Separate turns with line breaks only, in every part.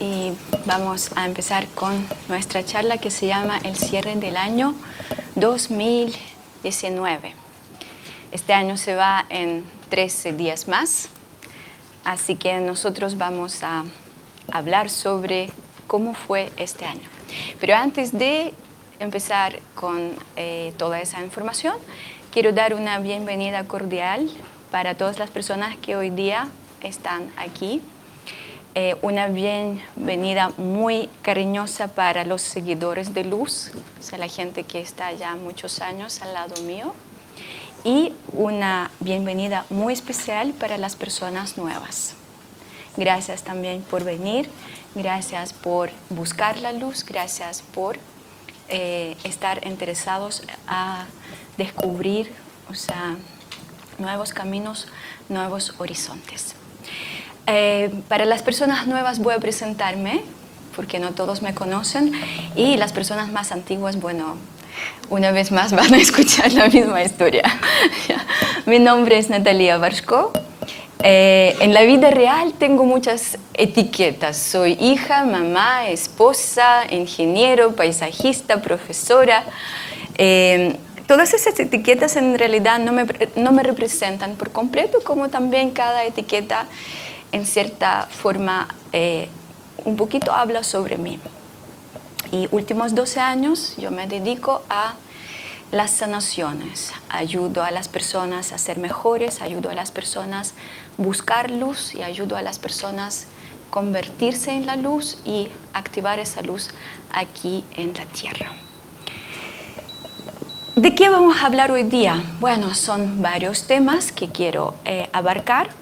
y vamos a empezar con nuestra charla que se llama El cierre del año 2019. Este año se va en 13 días más, así que nosotros vamos a hablar sobre cómo fue este año. Pero antes de empezar con eh, toda esa información, quiero dar una bienvenida cordial para todas las personas que hoy día están aquí. Eh, una bienvenida muy cariñosa para los seguidores de Luz, o sea, la gente que está ya muchos años al lado mío. Y una bienvenida muy especial para las personas nuevas. Gracias también por venir, gracias por buscar la luz, gracias por eh, estar interesados a descubrir o sea, nuevos caminos, nuevos horizontes. Eh, para las personas nuevas voy a presentarme, porque no todos me conocen, y las personas más antiguas, bueno, una vez más van a escuchar la misma historia. Mi nombre es Natalia Barshko. Eh, en la vida real tengo muchas etiquetas. Soy hija, mamá, esposa, ingeniero, paisajista, profesora. Eh, todas esas etiquetas en realidad no me, no me representan por completo, como también cada etiqueta en cierta forma eh, un poquito habla sobre mí. Y últimos 12 años yo me dedico a las sanaciones, ayudo a las personas a ser mejores, ayudo a las personas a buscar luz y ayudo a las personas a convertirse en la luz y activar esa luz aquí en la tierra. ¿De qué vamos a hablar hoy día? Bueno, son varios temas que quiero eh, abarcar.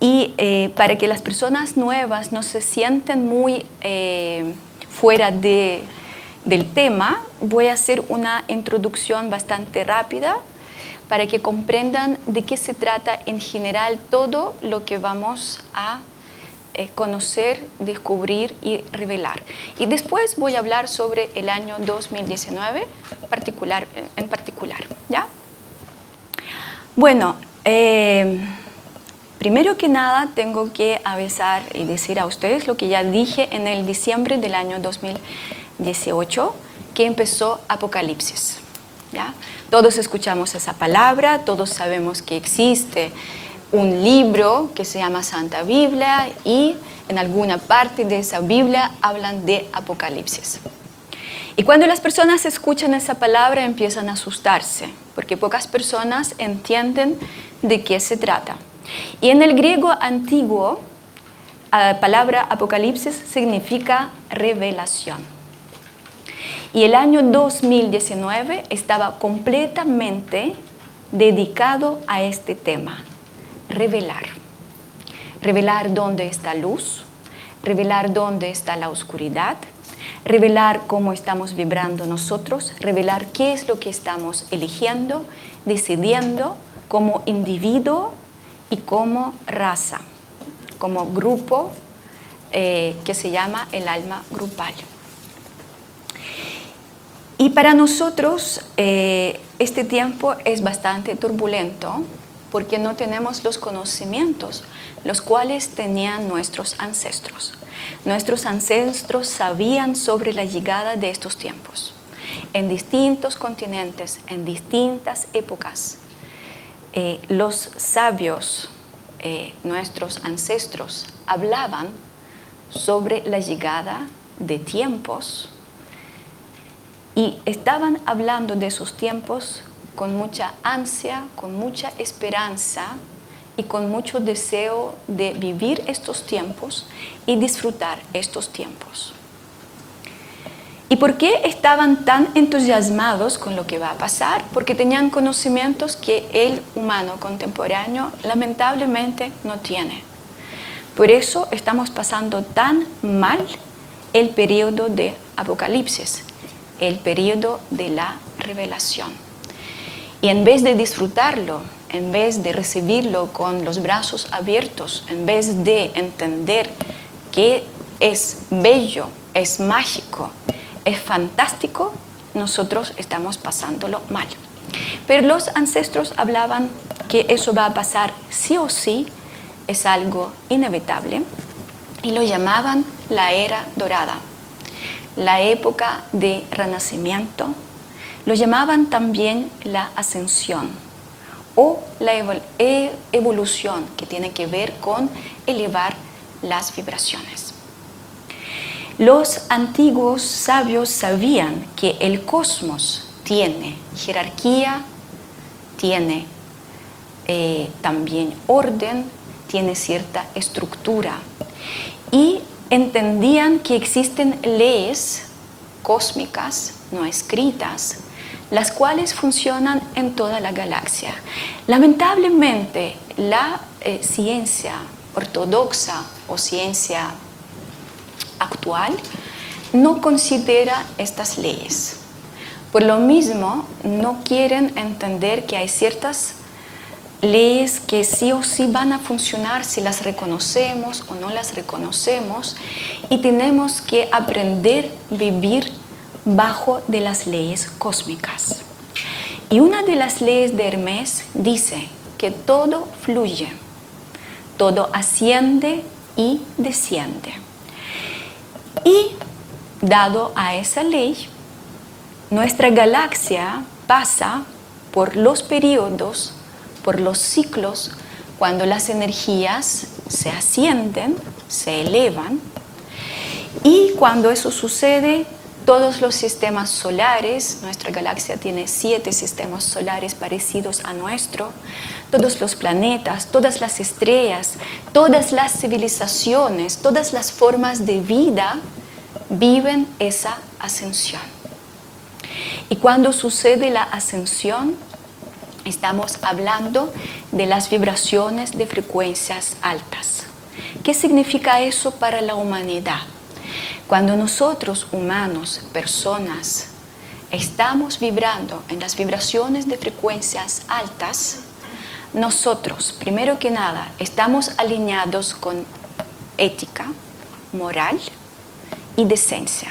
Y eh, para que las personas nuevas no se sienten muy eh, fuera de, del tema, voy a hacer una introducción bastante rápida para que comprendan de qué se trata en general todo lo que vamos a eh, conocer, descubrir y revelar. Y después voy a hablar sobre el año 2019 particular, en particular. ¿ya? Bueno, Primero que nada, tengo que avisar y decir a ustedes lo que ya dije en el diciembre del año 2018, que empezó Apocalipsis. ¿ya? Todos escuchamos esa palabra, todos sabemos que existe un libro que se llama Santa Biblia y en alguna parte de esa Biblia hablan de Apocalipsis. Y cuando las personas escuchan esa palabra empiezan a asustarse, porque pocas personas entienden de qué se trata. Y en el griego antiguo, la palabra apocalipsis significa revelación. Y el año 2019 estaba completamente dedicado a este tema, revelar. Revelar dónde está luz, revelar dónde está la oscuridad, revelar cómo estamos vibrando nosotros, revelar qué es lo que estamos eligiendo, decidiendo como individuo y como raza, como grupo eh, que se llama el alma grupal. Y para nosotros eh, este tiempo es bastante turbulento porque no tenemos los conocimientos los cuales tenían nuestros ancestros. Nuestros ancestros sabían sobre la llegada de estos tiempos en distintos continentes, en distintas épocas. Eh, los sabios, eh, nuestros ancestros, hablaban sobre la llegada de tiempos y estaban hablando de esos tiempos con mucha ansia, con mucha esperanza y con mucho deseo de vivir estos tiempos y disfrutar estos tiempos. ¿Y por qué estaban tan entusiasmados con lo que va a pasar? Porque tenían conocimientos que el humano contemporáneo lamentablemente no tiene. Por eso estamos pasando tan mal el periodo de Apocalipsis, el periodo de la revelación. Y en vez de disfrutarlo, en vez de recibirlo con los brazos abiertos, en vez de entender que es bello, es mágico, es fantástico, nosotros estamos pasándolo mal. Pero los ancestros hablaban que eso va a pasar sí o sí, es algo inevitable, y lo llamaban la era dorada, la época de renacimiento. Lo llamaban también la ascensión o la e-, evolución, que tiene que ver con elevar las vibraciones. Los antiguos sabios sabían que el cosmos tiene jerarquía, tiene eh, también orden, tiene cierta estructura y entendían que existen leyes cósmicas no escritas, las cuales funcionan en toda la galaxia. Lamentablemente, la eh, ciencia ortodoxa o ciencia actual no considera estas leyes. Por lo mismo, no quieren entender que hay ciertas leyes que sí o sí van a funcionar si las reconocemos o no las reconocemos y tenemos que aprender a vivir bajo de las leyes cósmicas. Y una de las leyes de Hermes dice que todo fluye, todo asciende y desciende. Y dado a esa ley, nuestra galaxia pasa por los periodos, por los ciclos, cuando las energías se ascienden, se elevan, y cuando eso sucede, todos los sistemas solares, nuestra galaxia tiene siete sistemas solares parecidos a nuestro, todos los planetas, todas las estrellas, todas las civilizaciones, todas las formas de vida viven esa ascensión. Y cuando sucede la ascensión, estamos hablando de las vibraciones de frecuencias altas. ¿Qué significa eso para la humanidad? Cuando nosotros, humanos, personas, estamos vibrando en las vibraciones de frecuencias altas, nosotros, primero que nada, estamos alineados con ética, moral, y decencia.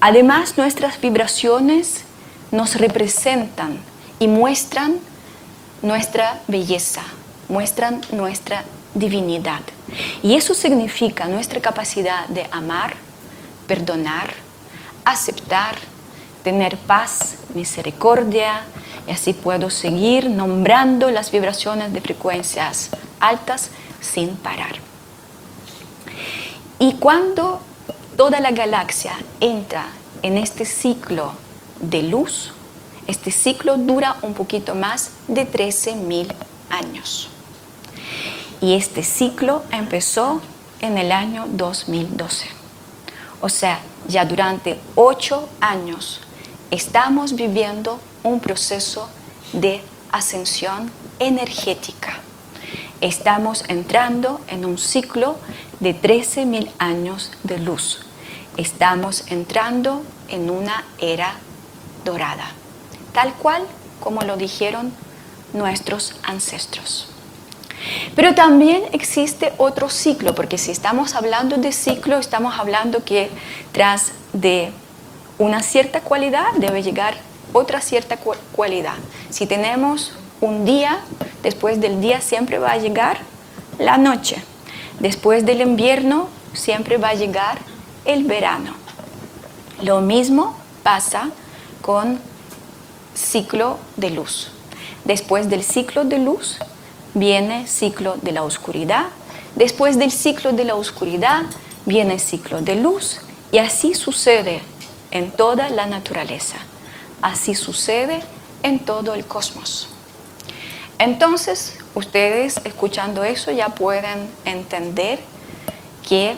Además, nuestras vibraciones nos representan y muestran nuestra belleza, muestran nuestra divinidad. Y eso significa nuestra capacidad de amar, perdonar, aceptar, tener paz, misericordia, y así puedo seguir nombrando las vibraciones de frecuencias altas sin parar. Y cuando toda la galaxia entra en este ciclo de luz, este ciclo dura un poquito más de 13.000 años. Y este ciclo empezó en el año 2012. O sea, ya durante ocho años estamos viviendo un proceso de ascensión energética. Estamos entrando en un ciclo de 13.000 años de luz. Estamos entrando en una era dorada, tal cual como lo dijeron nuestros ancestros. Pero también existe otro ciclo, porque si estamos hablando de ciclo, estamos hablando que tras de una cierta cualidad debe llegar otra cierta cualidad. Si tenemos un día, después del día siempre va a llegar la noche. Después del invierno siempre va a llegar el verano. Lo mismo pasa con ciclo de luz. Después del ciclo de luz viene ciclo de la oscuridad. Después del ciclo de la oscuridad viene ciclo de luz. Y así sucede en toda la naturaleza. Así sucede en todo el cosmos. Entonces, ustedes escuchando eso ya pueden entender que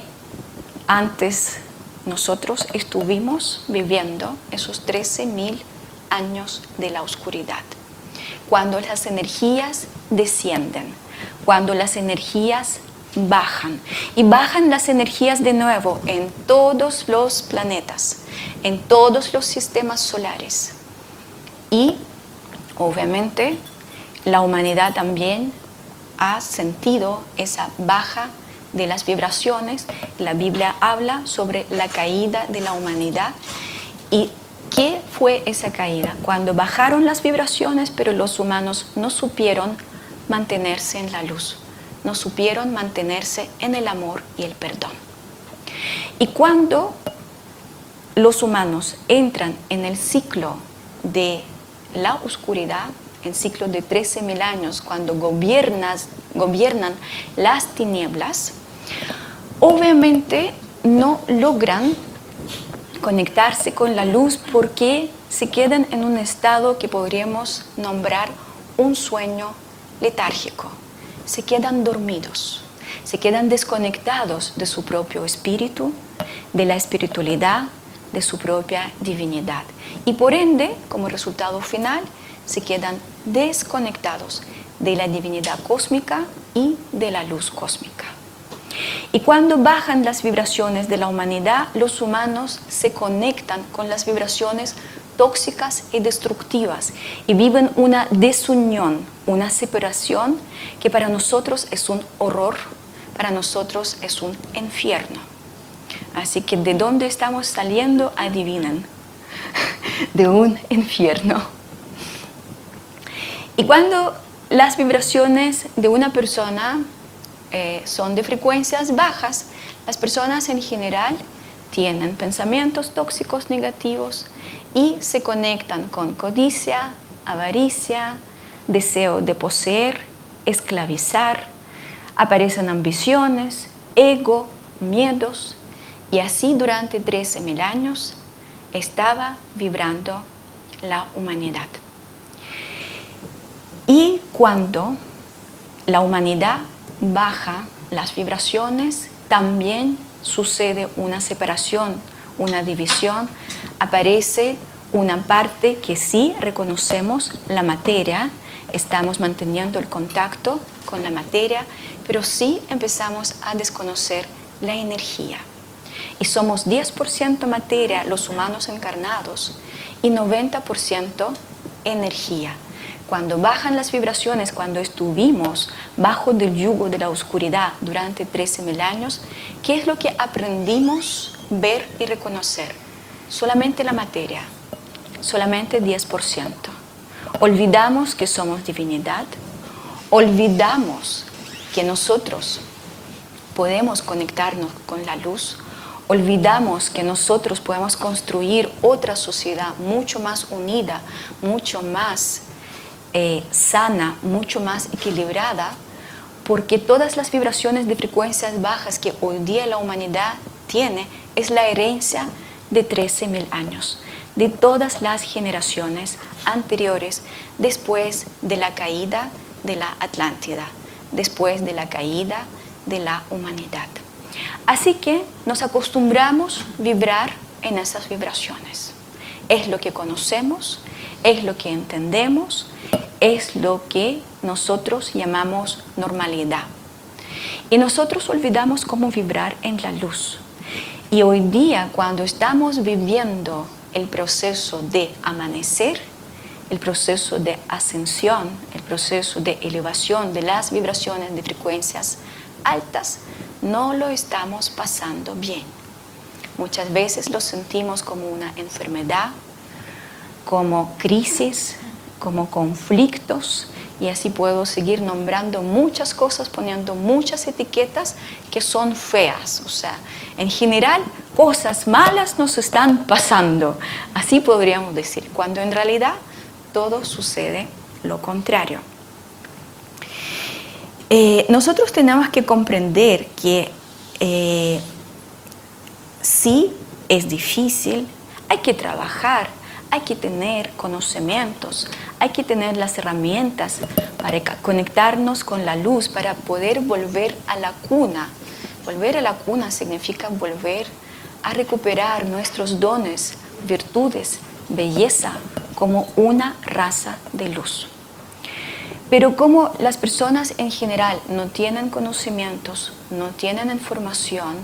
antes nosotros estuvimos viviendo esos 13.000 años de la oscuridad, cuando las energías descienden, cuando las energías bajan y bajan las energías de nuevo en todos los planetas, en todos los sistemas solares. Y obviamente la humanidad también ha sentido esa baja de las vibraciones. La Biblia habla sobre la caída de la humanidad. ¿Y qué fue esa caída? Cuando bajaron las vibraciones, pero los humanos no supieron mantenerse en la luz, no supieron mantenerse en el amor y el perdón. Y cuando los humanos entran en el ciclo de la oscuridad, el ciclo de 13.000 años, cuando gobiernas, gobiernan las tinieblas, obviamente no logran conectarse con la luz porque se quedan en un estado que podríamos nombrar un sueño letárgico. Se quedan dormidos, se quedan desconectados de su propio espíritu, de la espiritualidad, de su propia divinidad. Y por ende, como resultado final, se quedan desconectados de la divinidad cósmica y de la luz cósmica. Y cuando bajan las vibraciones de la humanidad, los humanos se conectan con las vibraciones tóxicas y destructivas y viven una desunión, una separación que para nosotros es un horror, para nosotros es un infierno. Así que de dónde estamos saliendo, adivinen, de un infierno. Y cuando las vibraciones de una persona eh, son de frecuencias bajas, las personas en general tienen pensamientos tóxicos negativos y se conectan con codicia, avaricia, deseo de poseer, esclavizar, aparecen ambiciones, ego, miedos, y así durante 13.000 años estaba vibrando la humanidad. Y cuando la humanidad baja las vibraciones, también sucede una separación, una división, aparece una parte que sí reconocemos la materia, estamos manteniendo el contacto con la materia, pero sí empezamos a desconocer la energía. Y somos 10% materia los humanos encarnados y 90% energía. Cuando bajan las vibraciones, cuando estuvimos bajo del yugo de la oscuridad durante 13.000 años, ¿qué es lo que aprendimos ver y reconocer? Solamente la materia, solamente 10%. Olvidamos que somos divinidad, olvidamos que nosotros podemos conectarnos con la luz, olvidamos que nosotros podemos construir otra sociedad mucho más unida, mucho más eh, sana, mucho más equilibrada, porque todas las vibraciones de frecuencias bajas que hoy día la humanidad tiene es la herencia de 13.000 años, de todas las generaciones anteriores después de la caída de la Atlántida, después de la caída de la humanidad. Así que nos acostumbramos a vibrar en esas vibraciones. Es lo que conocemos, es lo que entendemos, es lo que nosotros llamamos normalidad. Y nosotros olvidamos cómo vibrar en la luz. Y hoy día, cuando estamos viviendo el proceso de amanecer, el proceso de ascensión, el proceso de elevación de las vibraciones de frecuencias altas, no lo estamos pasando bien. Muchas veces lo sentimos como una enfermedad, como crisis, como conflictos, y así puedo seguir nombrando muchas cosas, poniendo muchas etiquetas que son feas. O sea, en general, cosas malas nos están pasando. Así podríamos decir, cuando en realidad todo sucede lo contrario. Eh, nosotros tenemos que comprender que eh, sí es difícil, hay que trabajar, hay que tener conocimientos, hay que tener las herramientas para conectarnos con la luz, para poder volver a la cuna. Volver a la cuna significa volver a recuperar nuestros dones, virtudes, belleza como una raza de luz. Pero como las personas en general no tienen conocimientos, no tienen información,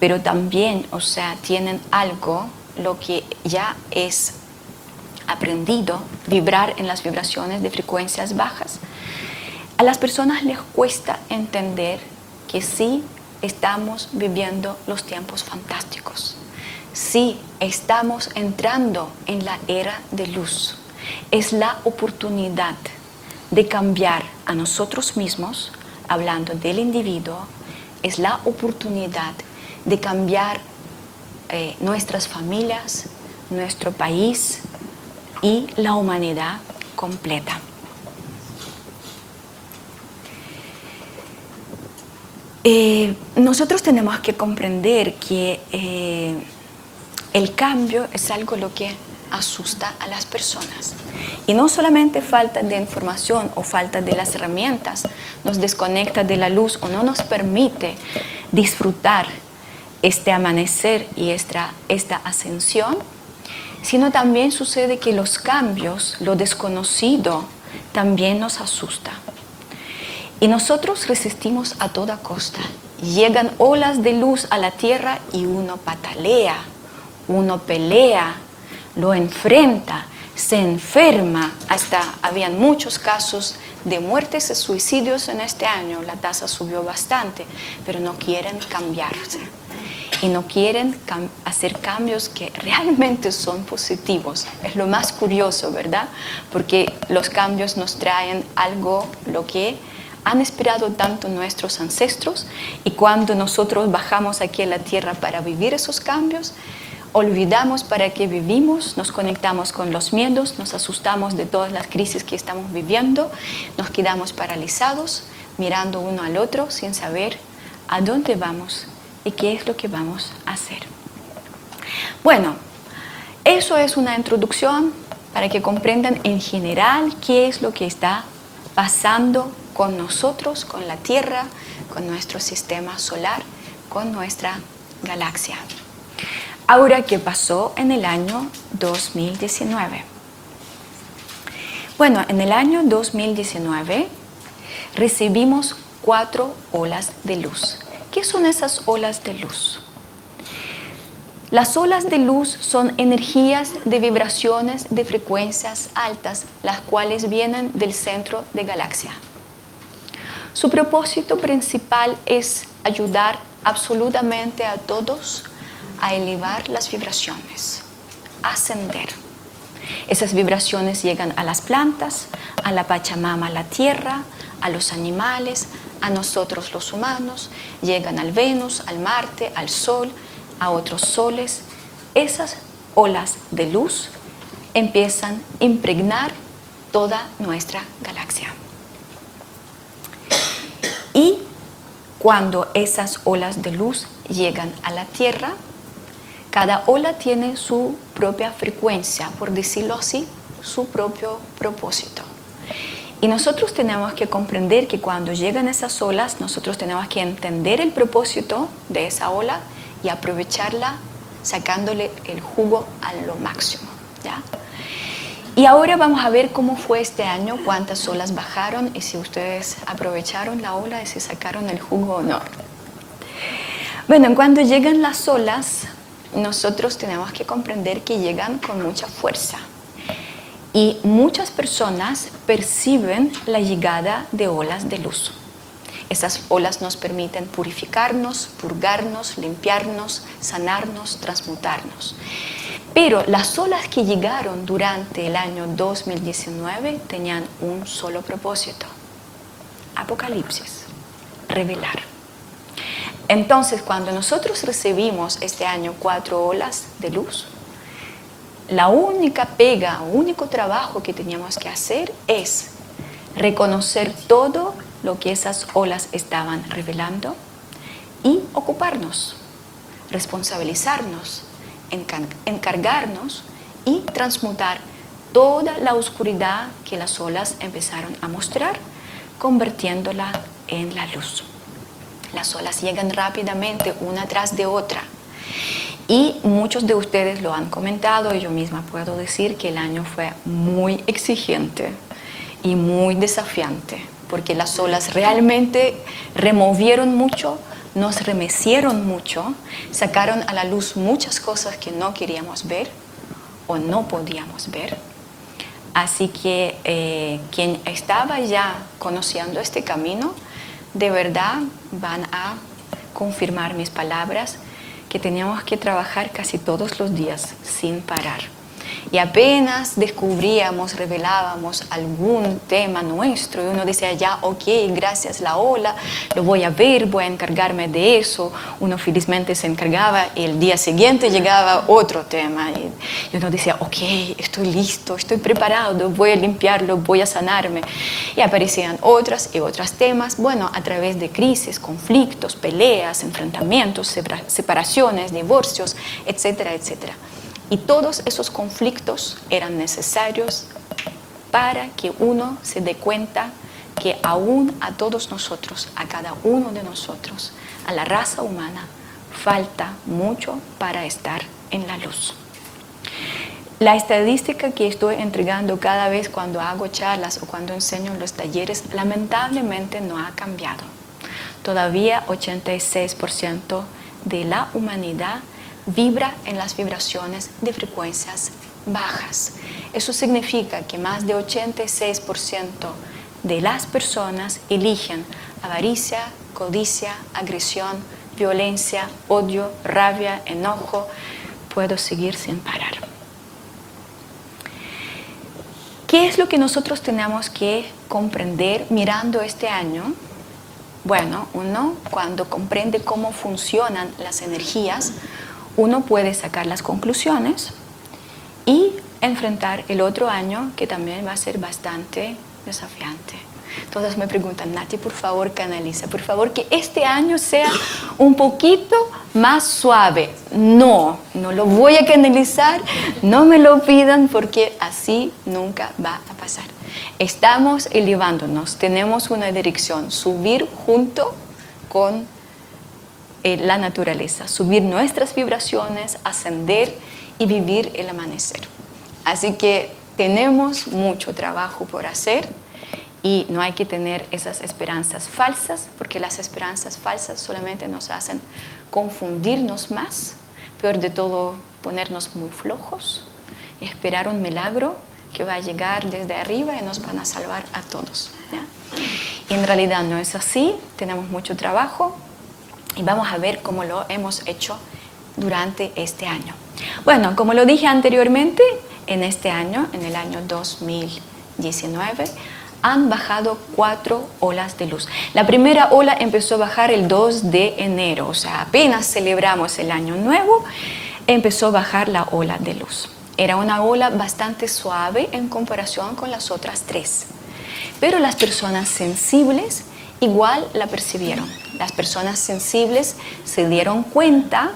pero también, o sea, tienen algo, lo que ya es aprendido, vibrar en las vibraciones de frecuencias bajas, a las personas les cuesta entender que sí estamos viviendo los tiempos fantásticos, sí estamos entrando en la era de luz. Es la oportunidad de cambiar a nosotros mismos, hablando del individuo, es la oportunidad de cambiar eh, nuestras familias, nuestro país y la humanidad completa. Eh, nosotros tenemos que comprender que eh, el cambio es algo lo que asusta a las personas. Y no solamente falta de información o falta de las herramientas nos desconecta de la luz o no nos permite disfrutar este amanecer y esta, esta ascensión, sino también sucede que los cambios, lo desconocido, también nos asusta. Y nosotros resistimos a toda costa. Llegan olas de luz a la tierra y uno patalea, uno pelea, lo enfrenta, se enferma. Hasta habían muchos casos de muertes y suicidios en este año. La tasa subió bastante, pero no quieren cambiarse y no quieren hacer cambios que realmente son positivos. Es lo más curioso, ¿verdad? Porque los cambios nos traen algo lo que han esperado tanto nuestros ancestros y cuando nosotros bajamos aquí a la tierra para vivir esos cambios, olvidamos para qué vivimos, nos conectamos con los miedos, nos asustamos de todas las crisis que estamos viviendo, nos quedamos paralizados mirando uno al otro sin saber a dónde vamos y qué es lo que vamos a hacer. Bueno, eso es una introducción para que comprendan en general qué es lo que está pasando con nosotros, con la Tierra, con nuestro sistema solar, con nuestra galaxia. Ahora, ¿qué pasó en el año 2019? Bueno, en el año 2019 recibimos cuatro olas de luz. ¿Qué son esas olas de luz? Las olas de luz son energías de vibraciones de frecuencias altas, las cuales vienen del centro de galaxia. Su propósito principal es ayudar absolutamente a todos a elevar las vibraciones, ascender. Esas vibraciones llegan a las plantas, a la Pachamama, a la tierra, a los animales, a nosotros los humanos, llegan al Venus, al Marte, al Sol, a otros soles. Esas olas de luz empiezan a impregnar toda nuestra galaxia. Y cuando esas olas de luz llegan a la Tierra, cada ola tiene su propia frecuencia, por decirlo así, su propio propósito. Y nosotros tenemos que comprender que cuando llegan esas olas, nosotros tenemos que entender el propósito de esa ola y aprovecharla sacándole el jugo a lo máximo. ¿ya? Y ahora vamos a ver cómo fue este año, cuántas olas bajaron y si ustedes aprovecharon la ola y si sacaron el jugo o no. Bueno, cuando llegan las olas, nosotros tenemos que comprender que llegan con mucha fuerza. Y muchas personas perciben la llegada de olas de luz. Esas olas nos permiten purificarnos, purgarnos, limpiarnos, sanarnos, transmutarnos. Pero las olas que llegaron durante el año 2019 tenían un solo propósito. Apocalipsis, revelar. Entonces, cuando nosotros recibimos este año cuatro olas de luz, la única pega, único trabajo que teníamos que hacer es reconocer todo lo que esas olas estaban revelando y ocuparnos, responsabilizarnos, encargarnos y transmutar toda la oscuridad que las olas empezaron a mostrar, convirtiéndola en la luz. Las olas llegan rápidamente una tras de otra y muchos de ustedes lo han comentado yo misma puedo decir que el año fue muy exigente y muy desafiante, porque las olas realmente removieron mucho, nos remecieron mucho, sacaron a la luz muchas cosas que no queríamos ver o no podíamos ver. Así que eh, quien estaba ya conociendo este camino, de verdad van a confirmar mis palabras que teníamos que trabajar casi todos los días sin parar. Y apenas descubríamos, revelábamos algún tema nuestro y uno decía, ya, ok, gracias la ola, lo voy a ver, voy a encargarme de eso. Uno felizmente se encargaba y el día siguiente llegaba otro tema y, uno decía, ok, estoy listo, estoy preparado, voy a limpiarlo, voy a sanarme. Y aparecían otras y otros temas, bueno, a través de crisis, conflictos, peleas, enfrentamientos, separaciones, divorcios, etcétera, etcétera. Y todos esos conflictos eran necesarios para que uno se dé cuenta que aún a todos nosotros, a cada uno de nosotros, a la raza humana, falta mucho para estar en la luz. La estadística que estoy entregando cada vez cuando hago charlas o cuando enseño en los talleres lamentablemente no ha cambiado. Todavía 86% de la humanidad vibra en las vibraciones de frecuencias bajas. Eso significa que más de 86% de las personas eligen avaricia, codicia, agresión, violencia, odio, rabia, enojo. Puedo seguir sin parar. ¿Qué es lo que nosotros tenemos que comprender mirando este año? Bueno, uno, cuando comprende cómo funcionan las energías, uno puede sacar las conclusiones y enfrentar el otro año que también va a ser bastante desafiante. Todas me preguntan, Nati, por favor, canaliza, por favor, que este año sea un poquito más suave. No, no lo voy a canalizar, no me lo pidan porque así nunca va a pasar. Estamos elevándonos, tenemos una dirección, subir junto con eh, la naturaleza, subir nuestras vibraciones, ascender y vivir el amanecer. Así que tenemos mucho trabajo por hacer y no hay que tener esas esperanzas falsas, porque las esperanzas falsas solamente nos hacen confundirnos más, peor de todo, ponernos muy flojos, esperar un milagro que va a llegar desde arriba y nos van a salvar a todos. Y en realidad no es así, tenemos mucho trabajo, y vamos a ver cómo lo hemos hecho durante este año. Bueno, como lo dije anteriormente, en este año, en el año 2019, han bajado cuatro olas de luz. La primera ola empezó a bajar el 2 de enero, o sea, apenas celebramos el año nuevo, empezó a bajar la ola de luz. Era una ola bastante suave en comparación con las otras tres. Pero las personas sensibles igual la percibieron. Las personas sensibles se dieron cuenta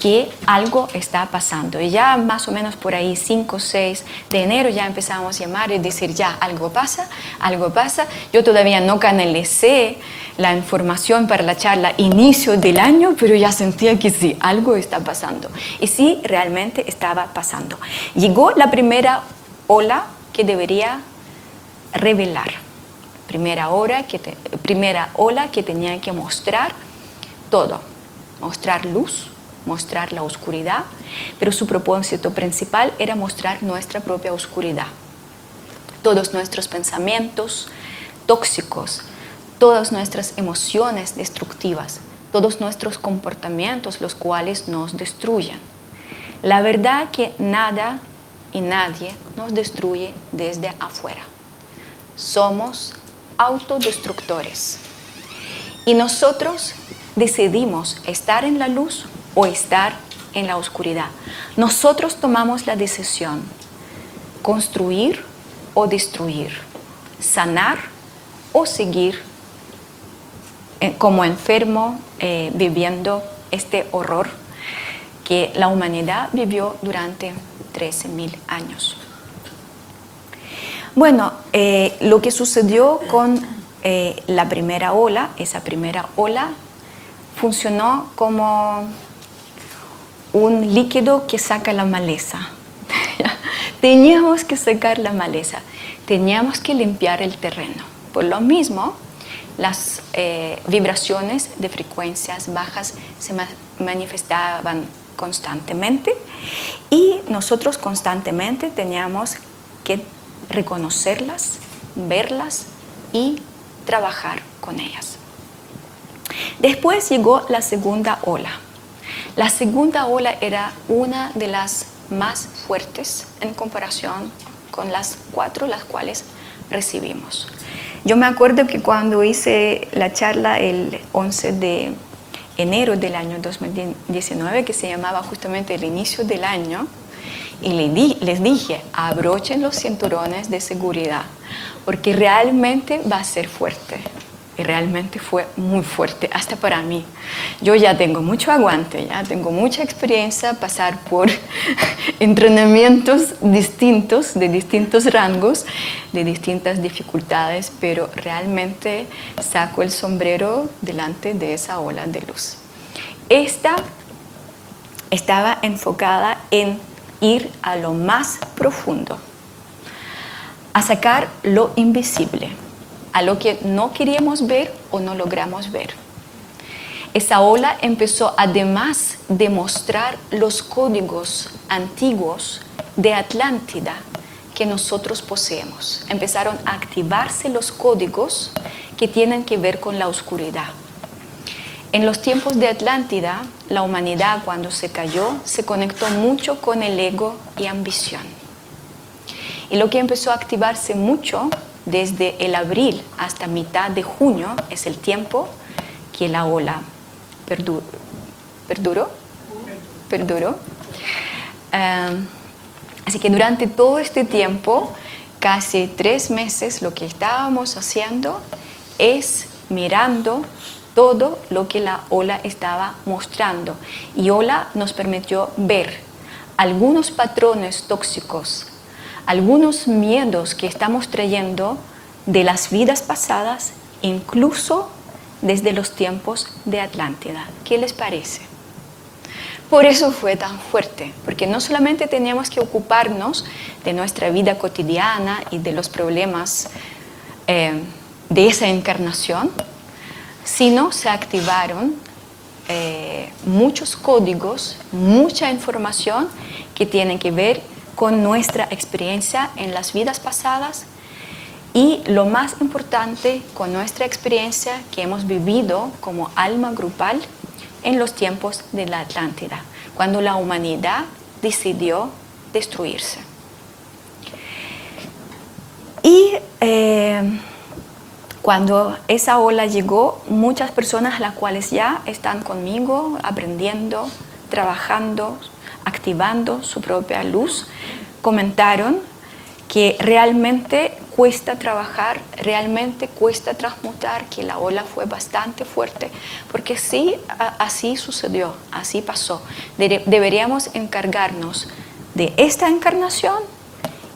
que algo está pasando. Y ya más o menos por ahí 5 o 6 de enero ya empezamos a llamar y decir, ya, algo pasa, algo pasa. Yo todavía no canalicé la información para la charla inicio del año, pero ya sentía que sí, algo está pasando. Y sí, realmente estaba pasando. Llegó la primera ola que debería revelar primera, hora que primera ola que tenía que mostrar todo, mostrar luz, mostrar la oscuridad, pero su propósito principal era mostrar nuestra propia oscuridad. Todos nuestros pensamientos tóxicos, todas nuestras emociones destructivas, todos nuestros comportamientos los cuales nos destruyen. La verdad que nada y nadie nos destruye desde afuera. Somos autodestructores. Y nosotros decidimos estar en la luz o estar en la oscuridad. Nosotros tomamos la decisión, construir o destruir, sanar o seguir eh, como enfermo eh, viviendo este horror que la humanidad vivió durante 13.000 años. Bueno, eh, lo que sucedió con eh, la primera ola, esa primera ola, funcionó como un líquido que saca la maleza. teníamos que sacar la maleza, teníamos que limpiar el terreno. Por lo mismo, las eh, vibraciones de frecuencias bajas se manifestaban constantemente y nosotros constantemente teníamos que reconocerlas, verlas y trabajar con ellas. Después llegó la segunda ola. La segunda ola era una de las más fuertes en comparación con las cuatro las cuales recibimos. Yo me acuerdo que cuando hice la charla el 11 de enero del año 2019, que se llamaba justamente el inicio del año, y les dije, abrochen los cinturones de seguridad, porque realmente va a ser fuerte y realmente fue muy fuerte, hasta para mí. Yo ya tengo mucho aguante, ya tengo mucha experiencia, pasar por entrenamientos distintos, de distintos rangos, de distintas dificultades, pero realmente saco el sombrero delante de esa ola de luz. Esta estaba enfocada en ir a lo más profundo, a sacar lo invisible a lo que no queríamos ver o no logramos ver. Esa ola empezó además de mostrar los códigos antiguos de Atlántida que nosotros poseemos. Empezaron a activarse los códigos que tienen que ver con la oscuridad. En los tiempos de Atlántida, la humanidad cuando se cayó se conectó mucho con el ego y ambición. Y lo que empezó a activarse mucho desde el abril hasta mitad de junio es el tiempo que la ola perduró. Perduró. Em, así que durante todo este tiempo, casi tres meses, lo que estábamos haciendo es mirando todo lo que la ola estaba mostrando. Y ola nos permitió ver algunos patrones tóxicos algunos miedos que estamos trayendo de las vidas pasadas, incluso desde los tiempos de Atlántida. ¿Qué les parece? Por eso fue tan fuerte, porque no solamente teníamos que ocuparnos de nuestra vida cotidiana y de los problemas eh, de esa encarnación, sino se activaron eh, muchos códigos, mucha información que tienen que ver con nuestra experiencia en las vidas pasadas y lo más importante, con nuestra experiencia que hemos vivido como alma grupal en los tiempos de la Atlántida, cuando la humanidad decidió destruirse. Y eh, cuando esa ola llegó, muchas personas las cuales ya están conmigo aprendiendo, trabajando, activando su propia luz, comentaron que realmente cuesta trabajar, realmente cuesta transmutar, que la ola fue bastante fuerte, porque sí, así sucedió, así pasó. Deberíamos encargarnos de esta encarnación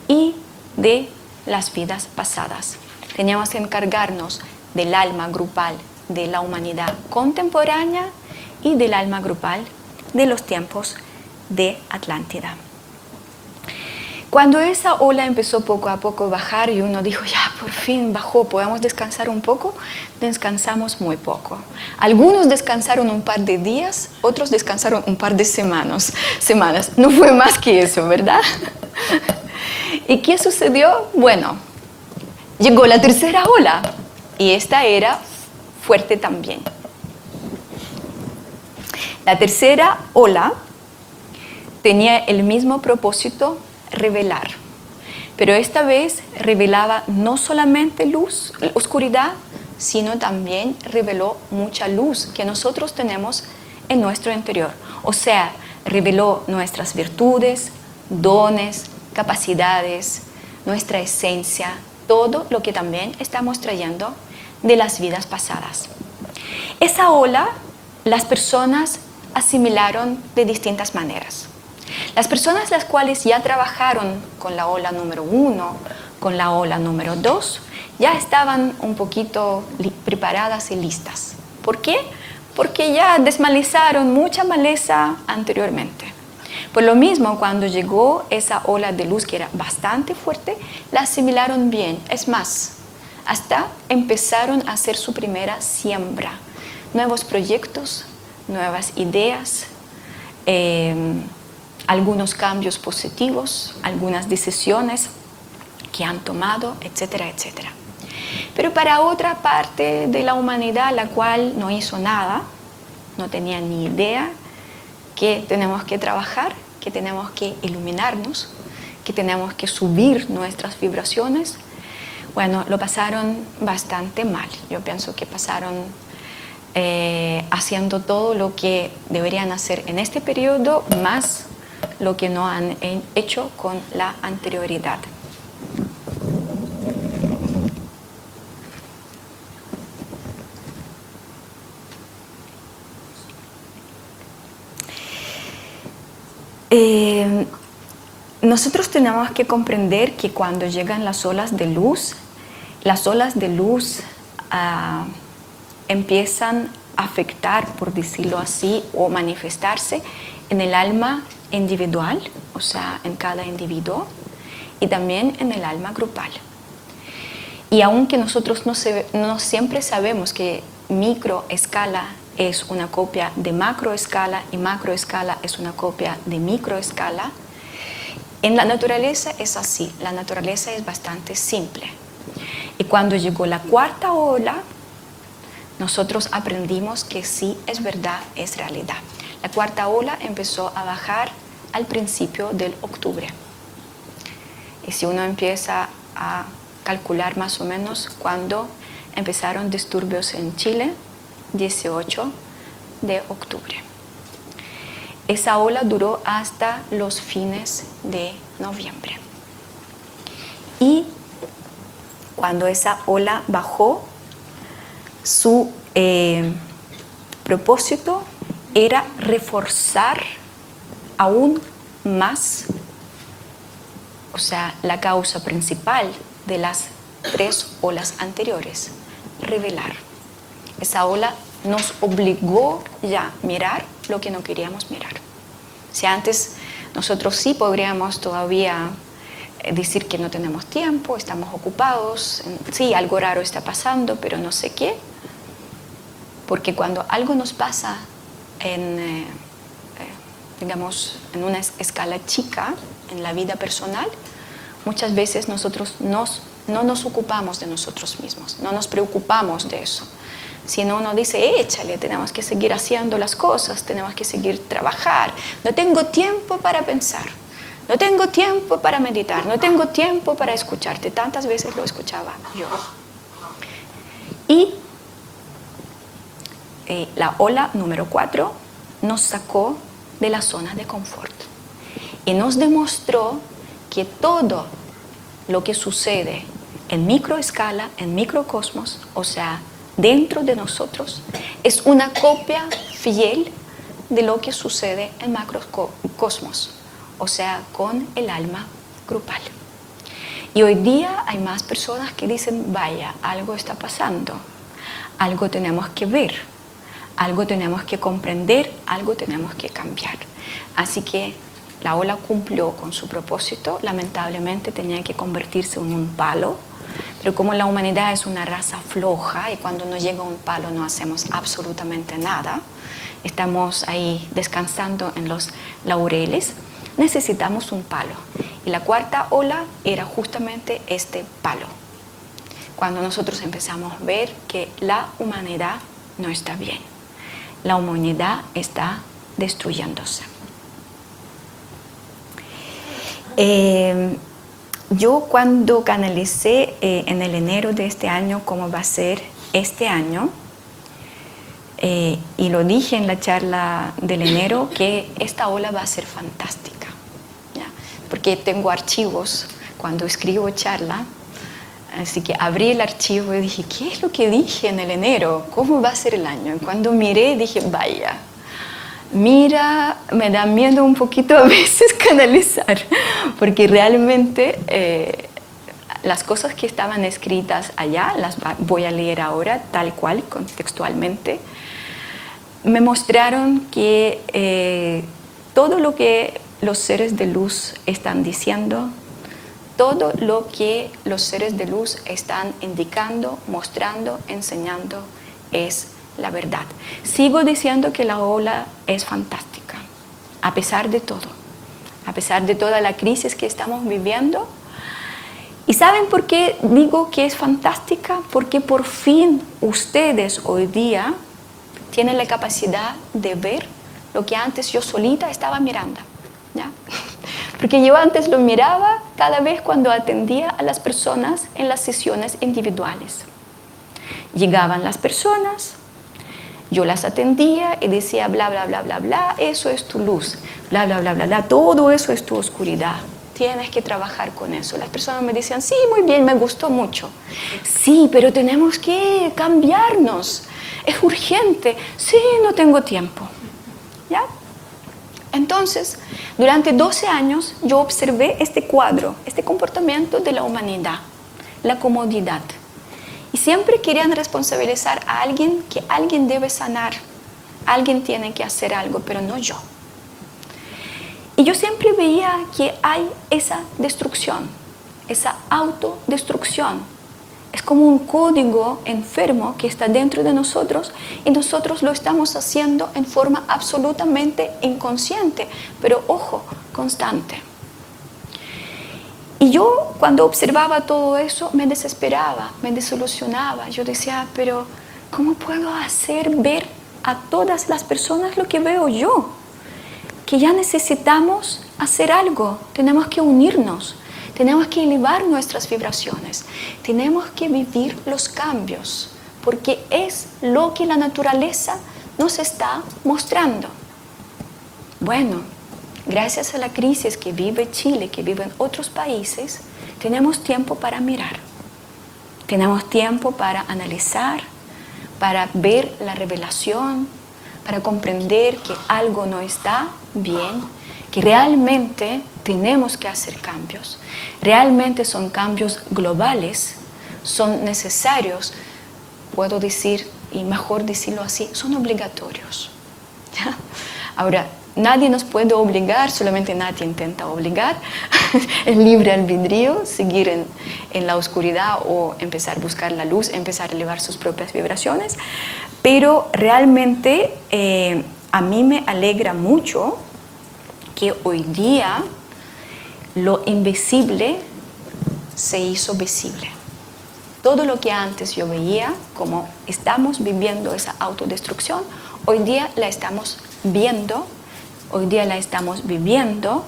y de las vidas pasadas. Teníamos que encargarnos del alma grupal de la humanidad contemporánea y del alma grupal de los tiempos de Atlántida. Cuando esa ola empezó poco a poco a bajar y uno dijo, ya por fin bajó, podemos descansar un poco, descansamos muy poco. Algunos descansaron un par de días, otros descansaron un par de semanas. semanas. No fue más que eso, ¿verdad? ¿Y qué sucedió? Bueno, llegó la tercera ola y esta era fuerte también. La tercera ola tenía el mismo propósito, revelar. Pero esta vez revelaba no solamente luz, oscuridad, sino también reveló mucha luz que nosotros tenemos en nuestro interior. O sea, reveló nuestras virtudes, dones, capacidades, nuestra esencia, todo lo que también estamos trayendo de las vidas pasadas. Esa ola las personas asimilaron de distintas maneras. Las personas las cuales ya trabajaron con la ola número uno, con la ola número dos, ya estaban un poquito preparadas y listas. ¿Por qué? Porque ya desmalizaron mucha maleza anteriormente. Por lo mismo, cuando llegó esa ola de luz que era bastante fuerte, la asimilaron bien. Es más, hasta empezaron a hacer su primera siembra. Nuevos proyectos, nuevas ideas, eh, algunos cambios positivos, algunas decisiones que han tomado, etcétera, etcétera. Pero para otra parte de la humanidad, la cual no hizo nada, no tenía ni idea que tenemos que trabajar, que tenemos que iluminarnos, que tenemos que subir nuestras vibraciones, bueno, lo pasaron bastante mal. Yo pienso que pasaron eh, haciendo todo lo que deberían hacer en este periodo, más lo que no han hecho con la anterioridad. Eh, nosotros tenemos que comprender que cuando llegan las olas de luz, las olas de luz ah, empiezan a afectar, por decirlo así, o manifestarse en el alma individual, o sea, en cada individuo, y también en el alma grupal. Y aunque nosotros no, no siempre sabemos que microescala es una copia de macroescala y macroescala es una copia de microescala, en la naturaleza es así, la naturaleza es bastante simple. Y cuando llegó la cuarta ola, nosotros aprendimos que sí es verdad, es realidad. La cuarta ola empezó a bajar al principio del octubre. Y si uno empieza a calcular más o menos cuando empezaron disturbios en Chile, 18 de octubre. Esa ola duró hasta los fines de noviembre. Y cuando esa ola bajó, su eh, propósito era reforzar aún más, o sea, la causa principal de las tres olas anteriores, revelar. Esa ola nos obligó ya a mirar lo que no queríamos mirar. Si antes nosotros sí podríamos todavía eh, decir que no tenemos tiempo, estamos ocupados, sí, algo raro está pasando, pero no sé qué, porque cuando algo nos pasa en, eh, eh, digamos, en una escala chica, en la vida personal, muchas veces nosotros nos, no nos ocupamos de nosotros mismos, no nos preocupamos de eso. Si no, uno dice, échale, tenemos que seguir haciendo las cosas, tenemos que seguir trabajar. No tengo tiempo para pensar, no tengo tiempo para meditar, no tengo tiempo para escucharte. Tantas veces lo escuchaba yo. Y eh, la ola número cuatro nos sacó de la zona de confort y nos demostró que todo lo que sucede en microescala, en microcosmos, o sea, dentro de nosotros es una copia fiel de lo que sucede en macrocosmos, o sea, con el alma grupal. Y hoy día hay más personas que dicen, vaya, algo está pasando, algo tenemos que ver, algo tenemos que comprender, algo tenemos que cambiar. Así que la ola cumplió con su propósito, lamentablemente tenía que convertirse en un palo pero como la humanidad es una raza floja y cuando nos llega un palo no hacemos absolutamente nada, estamos ahí descansando en los laureles, necesitamos un palo. Y la cuarta ola era justamente este palo. Cuando nosotros empezamos a ver que la humanidad no está bien, la humanidad está destruyéndose. Eh, yo cuando canalicé eh, en el enero de este año cómo va a ser este año, eh, y lo dije en la charla del enero, que esta ola va a ser fantástica, porque tengo archivos cuando escribo charla, así que abrí el archivo y dije, ¿qué es lo que dije en el enero? ¿Cómo va a ser el año? Y cuando miré dije, vaya, mira, me da miedo un poquito a veces canalizar, porque realmente eh, las cosas que estaban escritas allá, las voy a leer ahora tal cual, contextualmente, me mostraron que eh, todo lo que los seres de luz están diciendo, todo lo que los seres de luz están indicando, mostrando, enseñando, es la verdad. Sigo diciendo que la ola es fantástica, a pesar de todo, a pesar de toda la crisis que estamos viviendo. ¿Y saben por qué digo que es fantástica? Porque por fin ustedes hoy día tienen la capacidad de ver lo que antes yo solita estaba mirando. ¿ya? Porque yo antes lo miraba cada vez cuando atendía a las personas en las sesiones individuales. Llegaban las personas, yo las atendía y decía bla, bla, bla, bla, bla, eso es tu luz, bla, bla, bla, bla, bla, todo eso es tu oscuridad. Tienes que trabajar con eso. Las personas me decían, sí, muy bien, me gustó mucho. Sí, pero tenemos que cambiarnos. Es urgente. Sí, no tengo tiempo. ¿Ya? Entonces, durante 12 años yo observé este cuadro, este comportamiento de la humanidad, la comodidad. Y siempre querían responsabilizar a alguien que alguien debe sanar, alguien tiene que hacer algo, pero no yo. Y yo siempre veía que hay esa destrucción, esa autodestrucción. Es como un código enfermo que está dentro de nosotros y nosotros lo estamos haciendo en forma absolutamente inconsciente, pero ojo, constante. Y yo cuando observaba todo eso me desesperaba, me desilusionaba. Yo decía, pero ¿cómo puedo hacer ver a todas las personas lo que veo yo? Que ya necesitamos hacer algo, tenemos que unirnos, tenemos que elevar nuestras vibraciones, tenemos que vivir los cambios, porque es lo que la naturaleza nos está mostrando. Bueno, gracias a la crisis que vive Chile, que viven otros países, tenemos tiempo para mirar. Tenemos tiempo para analizar, para ver la revelación, para comprender que algo no está bien, que realmente tenemos que hacer cambios. Realmente son cambios globales, son necesarios, puedo decir, y mejor decirlo así, son obligatorios. Ahora, Nadie nos puede obligar, solamente nadie intenta obligar. el libre albedrío, seguir en, la oscuridad o empezar a buscar la luz, empezar a elevar sus propias vibraciones. Pero realmente eh, a mí me alegra mucho que hoy día lo invisible se hizo visible. Todo lo que antes yo veía, como estamos viviendo esa autodestrucción, hoy día la estamos viendo hoy día la estamos viviendo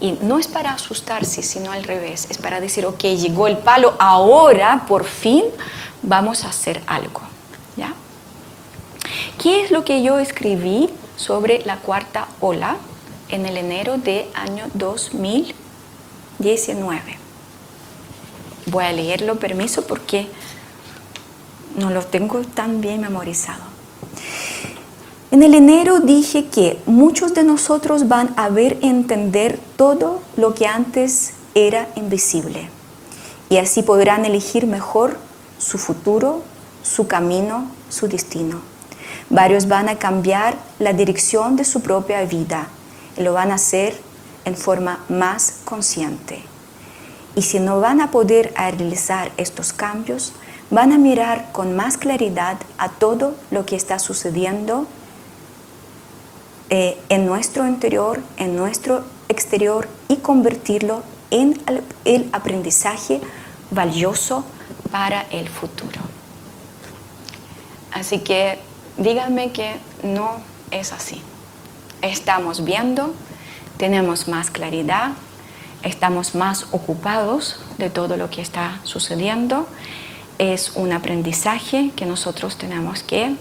y no es para asustarse, sino al revés, es para decir, ok, llegó el palo, ahora por fin vamos a hacer algo. ¿ya? ¿Qué es lo que yo escribí sobre la cuarta ola en el enero de año 2019? Voy a leerlo, permiso, porque no lo tengo tan bien memorizado. En el enero dije que muchos de nosotros van a ver entender todo lo que antes era invisible y así podrán elegir mejor su futuro, su camino, su destino. Varios van a cambiar la dirección de su propia vida y lo van a hacer en forma más consciente. Y si no van a poder realizar estos cambios, van a mirar con más claridad a todo lo que está sucediendo eh, en nuestro interior, en nuestro exterior y convertirlo en el aprendizaje valioso para el futuro. Así que díganme que no es así. Estamos viendo, tenemos más claridad, estamos más ocupados de todo lo que está sucediendo. Es un aprendizaje que nosotros tenemos que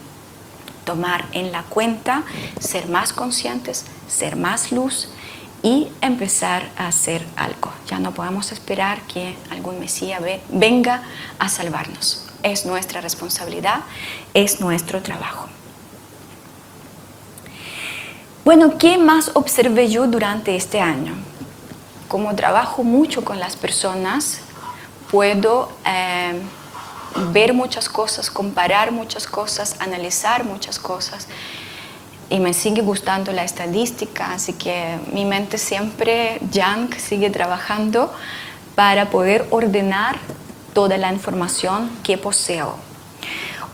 tomar en la cuenta, ser más conscientes, ser más luz y empezar a hacer algo. Ya no podemos esperar que algún Mesías venga a salvarnos. Es nuestra responsabilidad, es nuestro trabajo. Bueno, ¿qué más observé yo durante este año? Como trabajo mucho con las personas, puedo... Eh, ver muchas cosas, comparar muchas cosas, analizar muchas cosas. Y me sigue gustando la estadística, así que mi mente siempre, Yang, sigue trabajando para poder ordenar toda la información que poseo.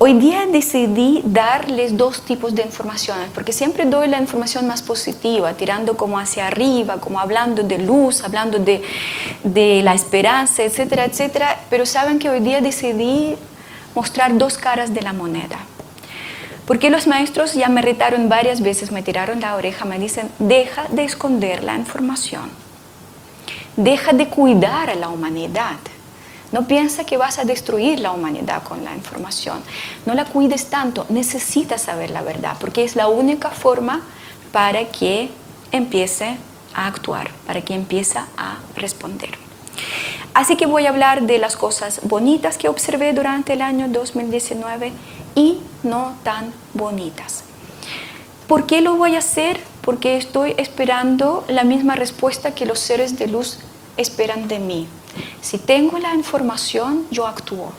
Hoy día decidí darles dos tipos de informaciones, porque siempre doy la información más positiva, tirando como hacia arriba, como hablando de luz, hablando de, de la esperanza, etcétera, etcétera. Pero saben que hoy día decidí mostrar dos caras de la moneda. Porque los maestros ya me retaron varias veces, me tiraron la oreja, me dicen, deja de esconder la información. Deja de cuidar a la humanidad. No piensa que vas a destruir la humanidad con la información. No la cuides tanto. Necesitas saber la verdad porque es la única forma para que empiece a actuar, para que empiece a responder. Así que voy a hablar de las cosas bonitas que observé durante el año 2019 y no tan bonitas. ¿Por qué lo voy a hacer? Porque estoy esperando la misma respuesta que los seres de luz esperan de mí. Si tengo la información, yo actúo.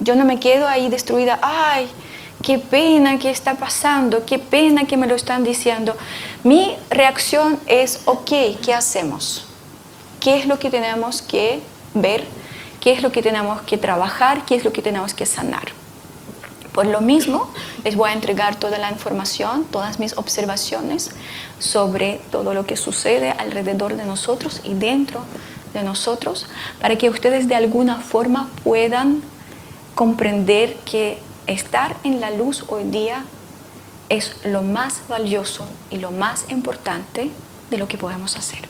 Yo no me quedo ahí destruida, ay, qué pena que está pasando, qué pena que me lo están diciendo. Mi reacción es, ok, ¿qué hacemos? ¿Qué es lo que tenemos que ver? ¿Qué es lo que tenemos que trabajar? ¿Qué es lo que tenemos que sanar? Por lo mismo, les voy a entregar toda la información, todas mis observaciones sobre todo lo que sucede alrededor de nosotros y dentro de nosotros, para que ustedes de alguna forma puedan comprender que estar en la luz hoy día es lo más valioso y lo más importante de lo que podemos hacer.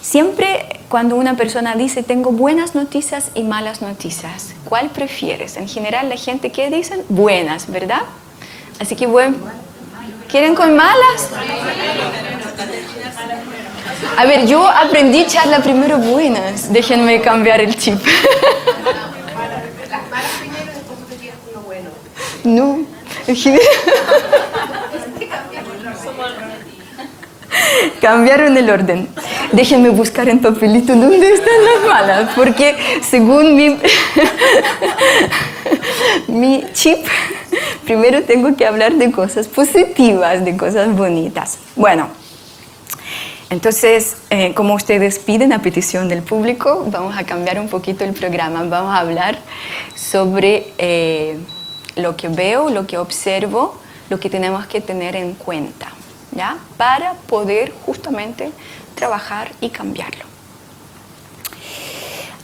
Siempre cuando una persona dice tengo buenas noticias y malas noticias, ¿cuál prefieres? En general la gente que dicen buenas, ¿verdad? Así que bueno, ¿quieren con malas? A ver, yo aprendí charla primero buenas, déjenme cambiar el chip. No, en general... Cambiaron el orden. Déjenme buscar en papelito dónde están las malas, porque según mi, mi chip, primero tengo que hablar de cosas positivas, de cosas bonitas. Bueno, entonces, eh, como ustedes piden a petición del público, vamos a cambiar un poquito el programa. Vamos a hablar sobre eh, lo que veo, lo que observo, lo que tenemos que tener en cuenta. ¿ya? Para poder justamente trabajar y cambiarlo.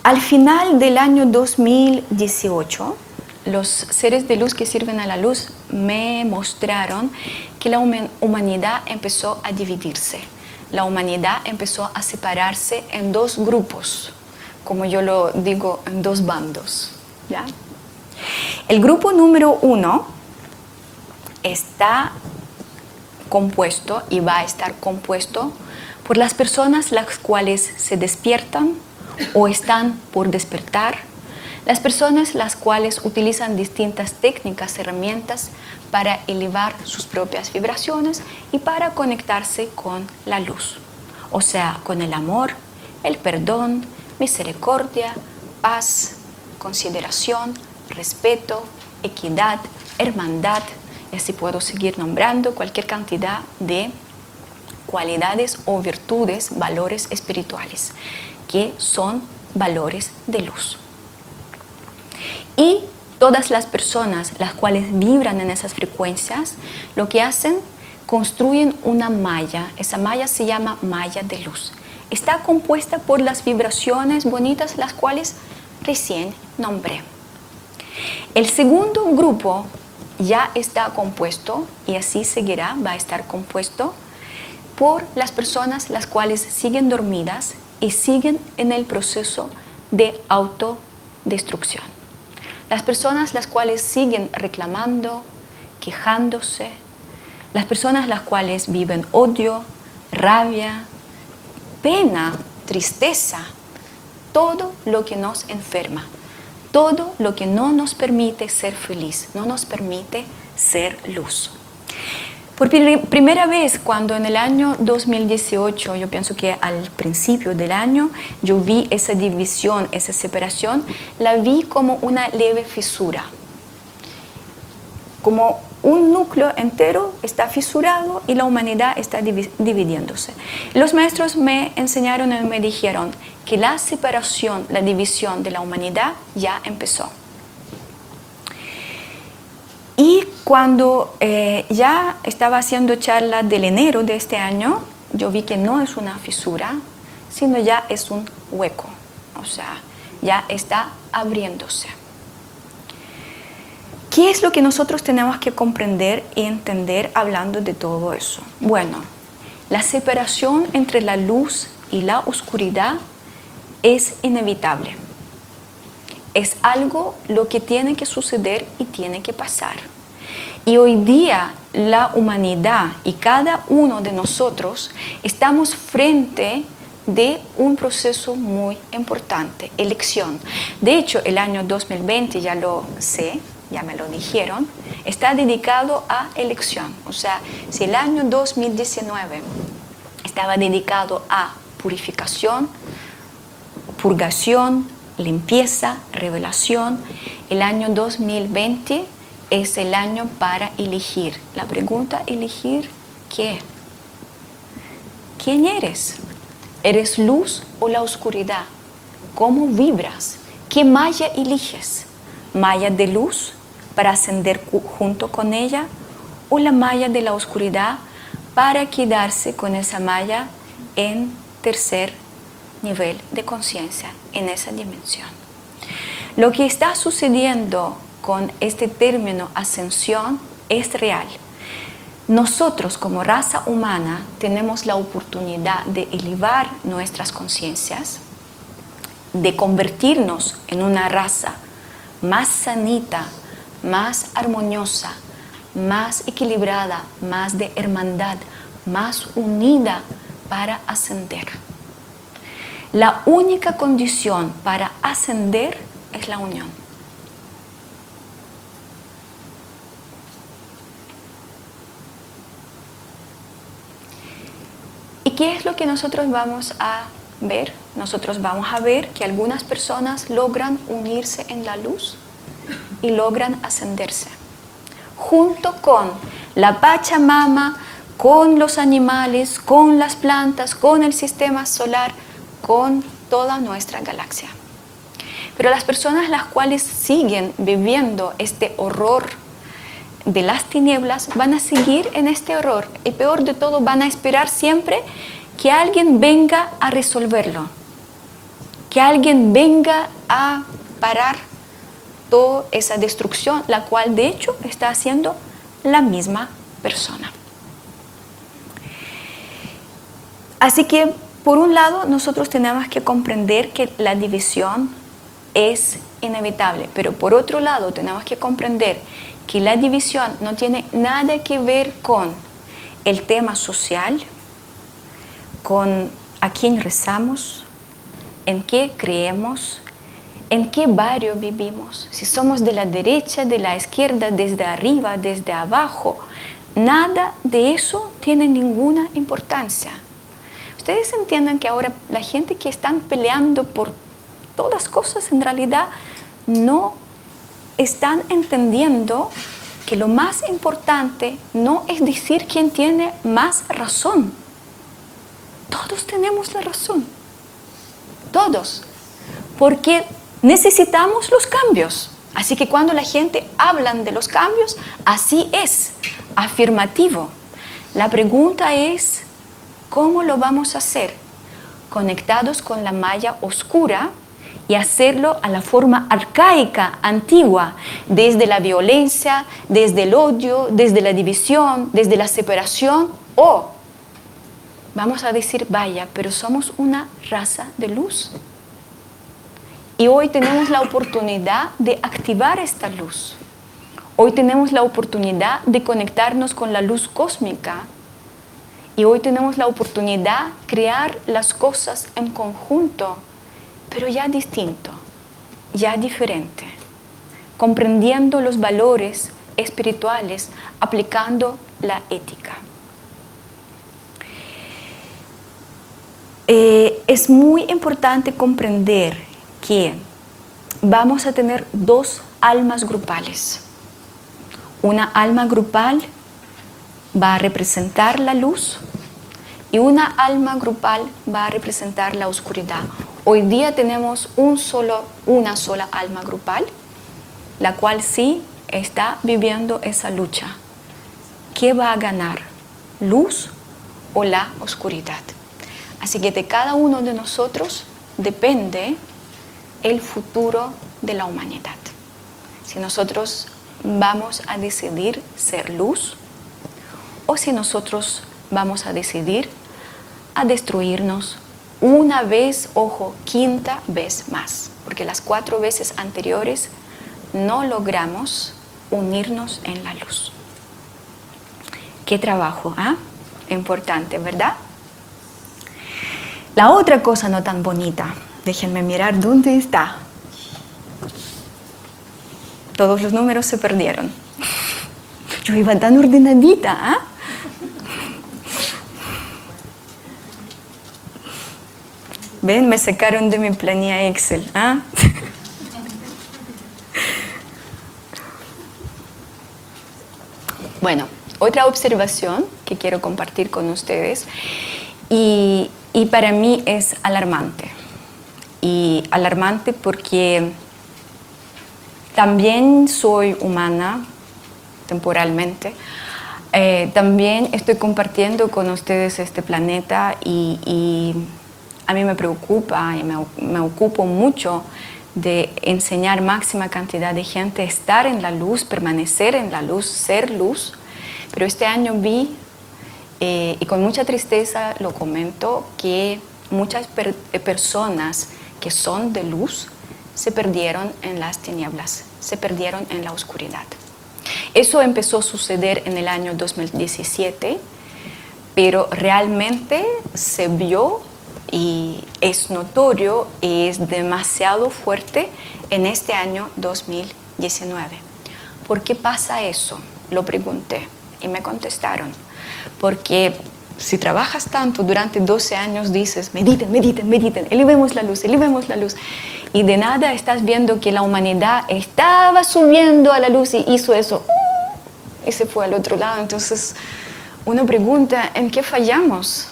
Al final del año 2018, los seres de luz que sirven a la luz me mostraron que la humanidad empezó a dividirse. La humanidad empezó a separarse en dos grupos, como yo lo digo, en dos bandos. El grupo número uno está compuesto y va a estar compuesto por las personas las cuales se despiertan o están por despertar, las personas las cuales utilizan distintas técnicas, herramientas para elevar sus propias vibraciones y para conectarse con la luz, o sea, con el amor, el perdón, misericordia, paz, consideración, respeto, equidad, hermandad, y así puedo seguir nombrando cualquier cantidad de cualidades o virtudes, valores espirituales, que son valores de luz. Y todas las personas las cuales vibran en esas frecuencias, lo que hacen, construyen una malla. Esa malla se llama malla de luz. Está compuesta por las vibraciones bonitas, las cuales recién nombré. El segundo grupo ya está compuesto y así seguirá, va a estar compuesto por las personas las cuales siguen dormidas y siguen en el proceso de autodestrucción. Las personas las cuales siguen reclamando, quejándose, las personas las cuales viven odio, rabia, pena, tristeza, todo lo que nos enferma, todo lo que no nos permite ser feliz, no nos permite ser luz. Por primera vez, cuando en el año 2018, yo pienso que al principio del año, yo vi esa división, esa separación, la vi como una leve fisura. Como un núcleo entero está fisurado y la humanidad está dividiéndose. Los maestros me enseñaron y me dijeron que la separación, la división de la humanidad ya empezó. Y cuando eh, ya estaba haciendo charla del enero de este año, yo vi que no es una fisura, sino ya es un hueco, o sea, ya está abriéndose. ¿Qué es lo que nosotros tenemos que comprender y entender hablando de todo eso? Bueno, la separación entre la luz y la oscuridad es inevitable. Es algo lo que tiene que suceder y tiene que pasar. Y hoy día la humanidad y cada uno de nosotros estamos frente de un proceso muy importante, elección. De hecho, el año 2020, ya lo sé, ya me lo dijeron, está dedicado a elección. O sea, si el año 2019 estaba dedicado a purificación, purgación, limpieza, revelación, el año 2020 es el año para elegir. La pregunta, elegir qué. ¿Quién eres? ¿Eres luz o la oscuridad? ¿Cómo vibras? ¿Qué malla eliges? ¿Malla de luz para ascender junto con ella o la malla de la oscuridad para quedarse con esa malla en tercer nivel de conciencia, en esa dimensión? Lo que está sucediendo con este término ascensión es real. Nosotros como raza humana tenemos la oportunidad de elevar nuestras conciencias, de convertirnos en una raza más sanita, más armoniosa, más equilibrada, más de hermandad, más unida para ascender. La única condición para ascender es la unión. Qué es lo que nosotros vamos a ver? Nosotros vamos a ver que algunas personas logran unirse en la luz y logran ascenderse. Junto con la Pachamama, con los animales, con las plantas, con el sistema solar, con toda nuestra galaxia. Pero las personas las cuales siguen viviendo este horror de las tinieblas van a seguir en este horror y peor de todo van a esperar siempre que alguien venga a resolverlo, que alguien venga a parar toda esa destrucción, la cual de hecho está haciendo la misma persona. Así que, por un lado, nosotros tenemos que comprender que la división es inevitable, pero por otro lado, tenemos que comprender que la división no tiene nada que ver con el tema social, con a quién rezamos, en qué creemos, en qué barrio vivimos, si somos de la derecha, de la izquierda, desde arriba, desde abajo. Nada de eso tiene ninguna importancia. Ustedes entienden que ahora la gente que están peleando por todas cosas en realidad no están entendiendo que lo más importante no es decir quién tiene más razón. Todos tenemos la razón. Todos. Porque necesitamos los cambios. Así que cuando la gente habla de los cambios, así es, afirmativo. La pregunta es, ¿cómo lo vamos a hacer? Conectados con la malla oscura y hacerlo a la forma arcaica, antigua, desde la violencia, desde el odio, desde la división, desde la separación, o vamos a decir, vaya, pero somos una raza de luz. Y hoy tenemos la oportunidad de activar esta luz. Hoy tenemos la oportunidad de conectarnos con la luz cósmica. Y hoy tenemos la oportunidad de crear las cosas en conjunto pero ya distinto, ya diferente, comprendiendo los valores espirituales, aplicando la ética. Eh, es muy importante comprender que vamos a tener dos almas grupales. Una alma grupal va a representar la luz y una alma grupal va a representar la oscuridad Hoy día tenemos un solo, una sola alma grupal, la cual sí está viviendo esa lucha. ¿Qué va a ganar? ¿Luz o la oscuridad? Así que de cada uno de nosotros depende el futuro de la humanidad. Si nosotros vamos a decidir ser luz o si nosotros vamos a decidir a destruirnos una vez, ojo, quinta vez más, porque las cuatro veces anteriores no logramos unirnos en la luz. Qué trabajo, ¿ah? Importante, ¿verdad? La otra cosa no tan bonita, déjenme mirar dónde está. Todos los números se perdieron. Yo iba tan ordenadita, ¿ah? Ven, me sacaron de mi planilla Excel. ¿ah? bueno, otra observación que quiero compartir con ustedes y, y para mí es alarmante. Y alarmante porque también soy humana temporalmente. Eh, también estoy compartiendo con ustedes este planeta y, y a mí me preocupa y me, ocupo mucho de enseñar máxima cantidad de gente, estar en la luz, permanecer en la luz, ser luz. Pero este año vi, eh, y con mucha tristeza lo comento, que muchas eh, personas que son de luz se perdieron en las tinieblas, se perdieron en la oscuridad. Eso empezó a suceder en el año 2017, pero realmente se vio y es notorio y es demasiado fuerte en este año 2019. ¿Por qué pasa eso? Lo pregunté y me contestaron. Porque si trabajas tanto durante 12 años, dices, mediten, mediten, mediten, elevemos la luz, elevemos la luz. Y de nada estás viendo que la humanidad estaba subiendo a la luz y hizo eso. Y se fue al otro lado. Entonces, uno pregunta, ¿en qué fallamos?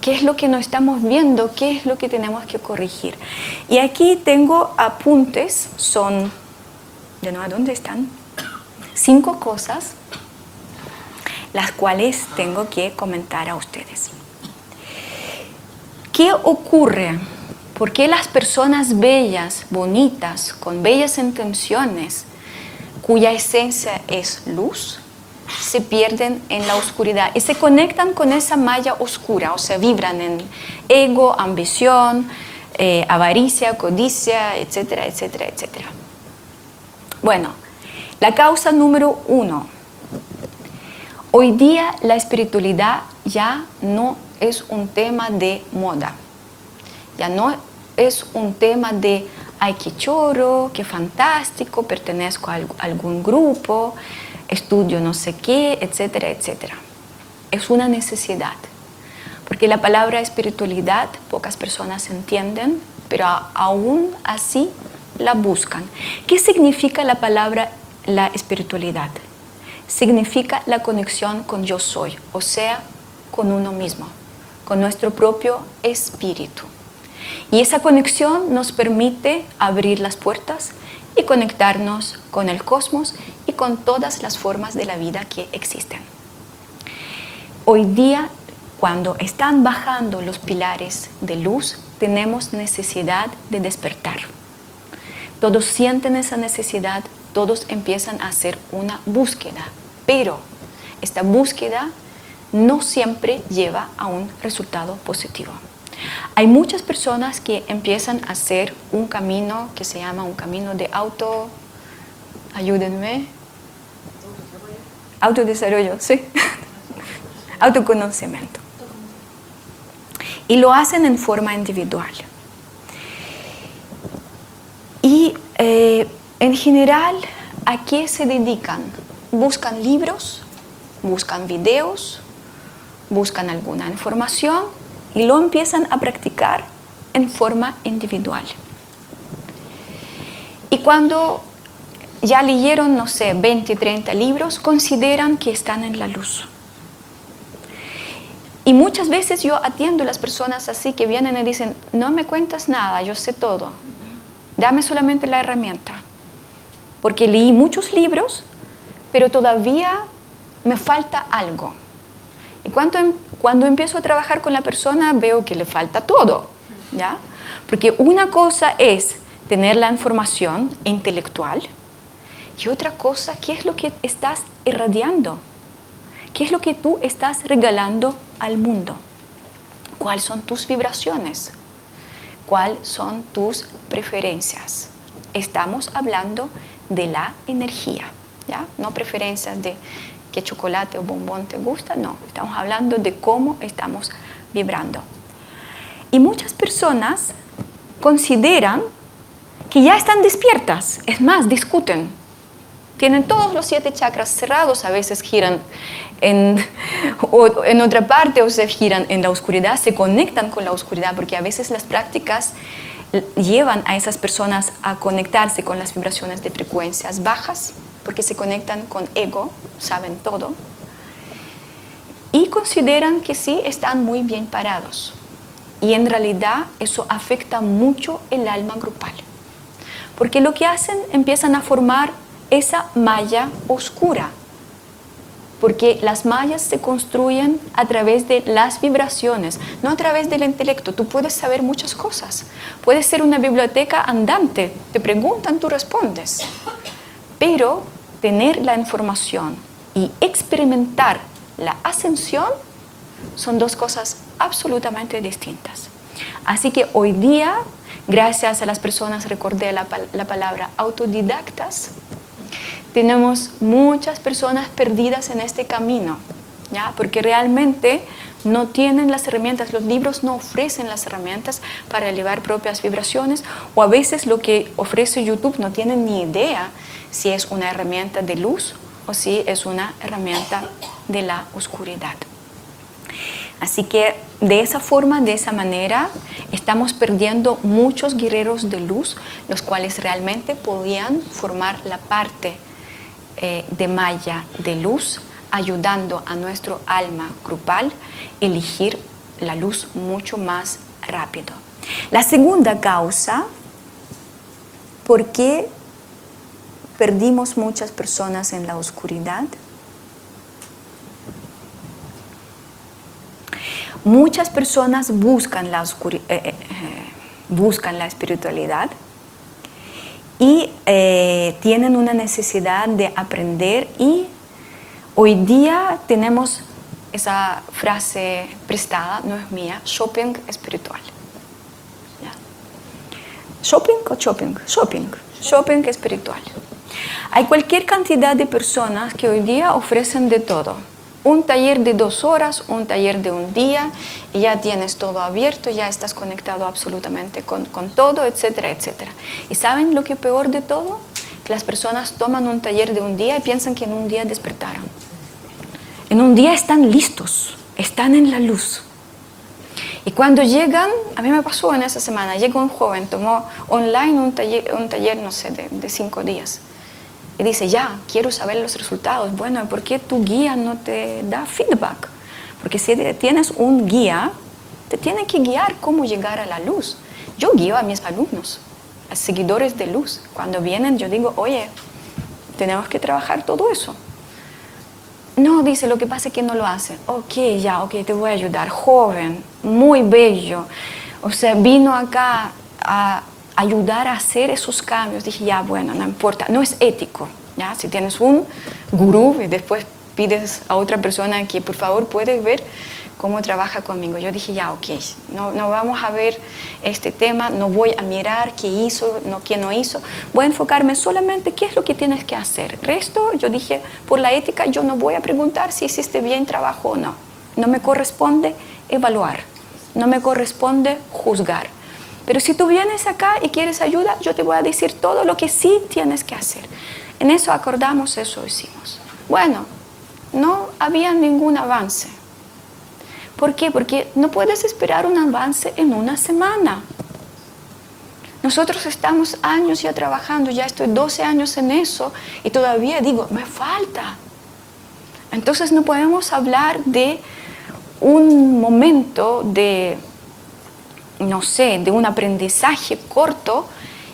Qué es lo que no estamos viendo, qué es lo que tenemos que corregir. Y aquí tengo apuntes, son, de nuevo, ¿dónde están? Cinco cosas las cuales tengo que comentar a ustedes. ¿Qué ocurre? ¿Por qué las personas bellas, bonitas, con bellas intenciones, cuya esencia es luz, se pierden en la oscuridad y se conectan con esa malla oscura, o sea, vibran en ego, ambición, eh, avaricia, codicia, etcétera, etcétera, etcétera. Bueno, la causa número uno. Hoy día la espiritualidad ya no es un tema de moda, ya no es un tema de, ay, qué choro, qué fantástico, pertenezco a algún grupo, estudio no sé qué, etcétera, etcétera. Es una necesidad, porque la palabra espiritualidad pocas personas entienden, pero aún así la buscan. ¿Qué significa la palabra la espiritualidad? Significa la conexión con yo soy, o sea, con uno mismo, con nuestro propio espíritu. Y esa conexión nos permite abrir las puertas y conectarnos con el cosmos y con todas las formas de la vida que existen. Hoy día, cuando están bajando los pilares de luz, tenemos necesidad de despertar. Todos sienten esa necesidad, todos empiezan a hacer una búsqueda, pero esta búsqueda no siempre lleva a un resultado positivo. Hay muchas personas que empiezan a hacer un camino que se llama un camino de auto, ayúdenme, autodesarrollo, sí, autoconocimiento. Y lo hacen en forma individual. Y eh, en general, ¿a qué se dedican? Buscan libros, buscan videos, buscan alguna información y lo empiezan a practicar en forma individual. Y cuando ya leyeron, no sé, 20, 30 libros, consideran que están en la luz. Y muchas veces yo atiendo a las personas así que vienen y dicen, no me cuentas nada, yo sé todo, dame solamente la herramienta. Porque leí muchos libros, pero todavía me falta algo. Y cuando, em, cuando empiezo a trabajar con la persona veo que le falta todo, ¿ya? Porque una cosa es tener la información intelectual y otra cosa, ¿qué es lo que estás irradiando? ¿Qué es lo que tú estás regalando al mundo? cuáles son tus vibraciones, cuáles son tus preferencias. Estamos hablando de la energía, ¿ya? No preferencias de qué chocolate o bombón te gusta, no, estamos hablando de cómo estamos vibrando. Y muchas personas consideran que ya están despiertas, es más, discuten. Tienen todos los siete chakras cerrados, a veces giran en, en otra parte o se giran en la oscuridad, se conectan con la oscuridad, porque a veces las prácticas llevan a esas personas a conectarse con las vibraciones de frecuencias bajas, porque se conectan con ego, saben todo, y consideran que sí están muy bien parados. Y en realidad eso afecta mucho el alma grupal. Porque lo que hacen, empiezan a formar esa malla oscura. Porque las mallas se construyen a través de las vibraciones, no a través del intelecto. Tú puedes saber muchas cosas. Puedes ser una biblioteca andante. Te preguntan, tú respondes. Pero tener la información y experimentar la ascensión son dos cosas absolutamente distintas. Así que hoy día, gracias a las personas, recordé la, palabra autodidactas, tenemos muchas personas perdidas en este camino, ¿ya? porque realmente no tienen las herramientas, los libros no ofrecen las herramientas para elevar propias vibraciones o a veces lo que ofrece YouTube no tienen ni idea si es una herramienta de luz o si es una herramienta de la oscuridad. Así que de esa forma, de esa manera, estamos perdiendo muchos guerreros de luz, los cuales realmente podían formar la parte eh, de malla de luz, ayudando a nuestro alma grupal a elegir la luz mucho más rápido. La segunda causa, ¿por qué perdimos muchas personas en la oscuridad? Muchas personas buscan la, eh, eh, eh, buscan la espiritualidad y tienen una necesidad de aprender y hoy día tenemos esa frase prestada, no es mía, shopping espiritual. ¿Shopping o shopping? Shopping, shopping espiritual. Hay cualquier cantidad de personas que hoy día ofrecen de todo un taller de dos horas, un taller de un día, y ya tienes todo abierto, ya estás conectado absolutamente con, todo, etcétera, etcétera. ¿Y saben lo que peor de todo? Que las personas toman un taller de un día y piensan que en un día despertaron. En un día están listos, están en la luz. Y cuando llegan, a mí me pasó en esa semana, llegó un joven, tomó online un taller, un taller no sé, de cinco días y dice, ya, quiero saber los resultados. Bueno, ¿por qué tu guía no te da feedback? Porque si tienes un guía, te tiene que guiar cómo llegar a la luz. Yo guío a mis alumnos, a seguidores de luz. Cuando vienen, yo digo, oye, tenemos que trabajar todo eso. No, dice, lo que pasa es que no lo hace. Ok, ya, ok, te voy a ayudar. Joven, muy bello. O sea, vino acá a ayudar a hacer esos cambios. Dije, ya, bueno, no importa, no es ético. ¿ya? Si tienes un gurú y después pides a otra persona que por favor puedes ver cómo trabaja conmigo. Yo dije, ya, ok, no, no vamos a ver este tema, no voy a mirar qué hizo, no, qué no hizo, voy a enfocarme solamente qué es lo que tienes que hacer. Resto, yo dije, por la ética, yo no voy a preguntar si hiciste bien trabajo o no. No me corresponde evaluar, no me corresponde juzgar. Pero si tú vienes acá y quieres ayuda, yo te voy a decir todo lo que sí tienes que hacer. En eso acordamos, eso hicimos. Bueno, no había ningún avance. ¿Por qué? Porque no puedes esperar un avance en una semana. Nosotros estamos años ya trabajando, ya estoy 12 años en eso y todavía digo, me falta. Entonces no podemos hablar de un momento de no sé, de un aprendizaje corto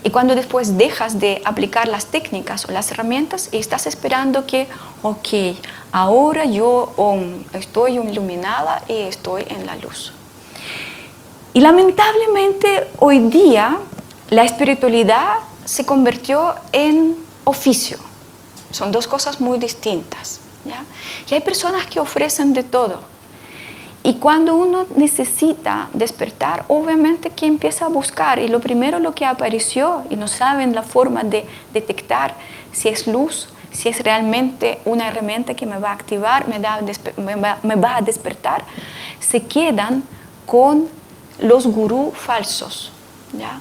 y cuando después dejas de aplicar las técnicas o las herramientas y estás esperando que, ok, ahora yo estoy iluminada y estoy en la luz. Y lamentablemente hoy día la espiritualidad se convirtió en oficio. Son dos cosas muy distintas. ¿ya? Y hay personas que ofrecen de todo Y cuando uno necesita despertar, obviamente que empieza a buscar. Y lo primero lo que apareció, y no saben la forma de detectar si es luz, si es realmente una herramienta que me va a activar, me, me, va, a despertar, se quedan con los gurús falsos. ¿ya?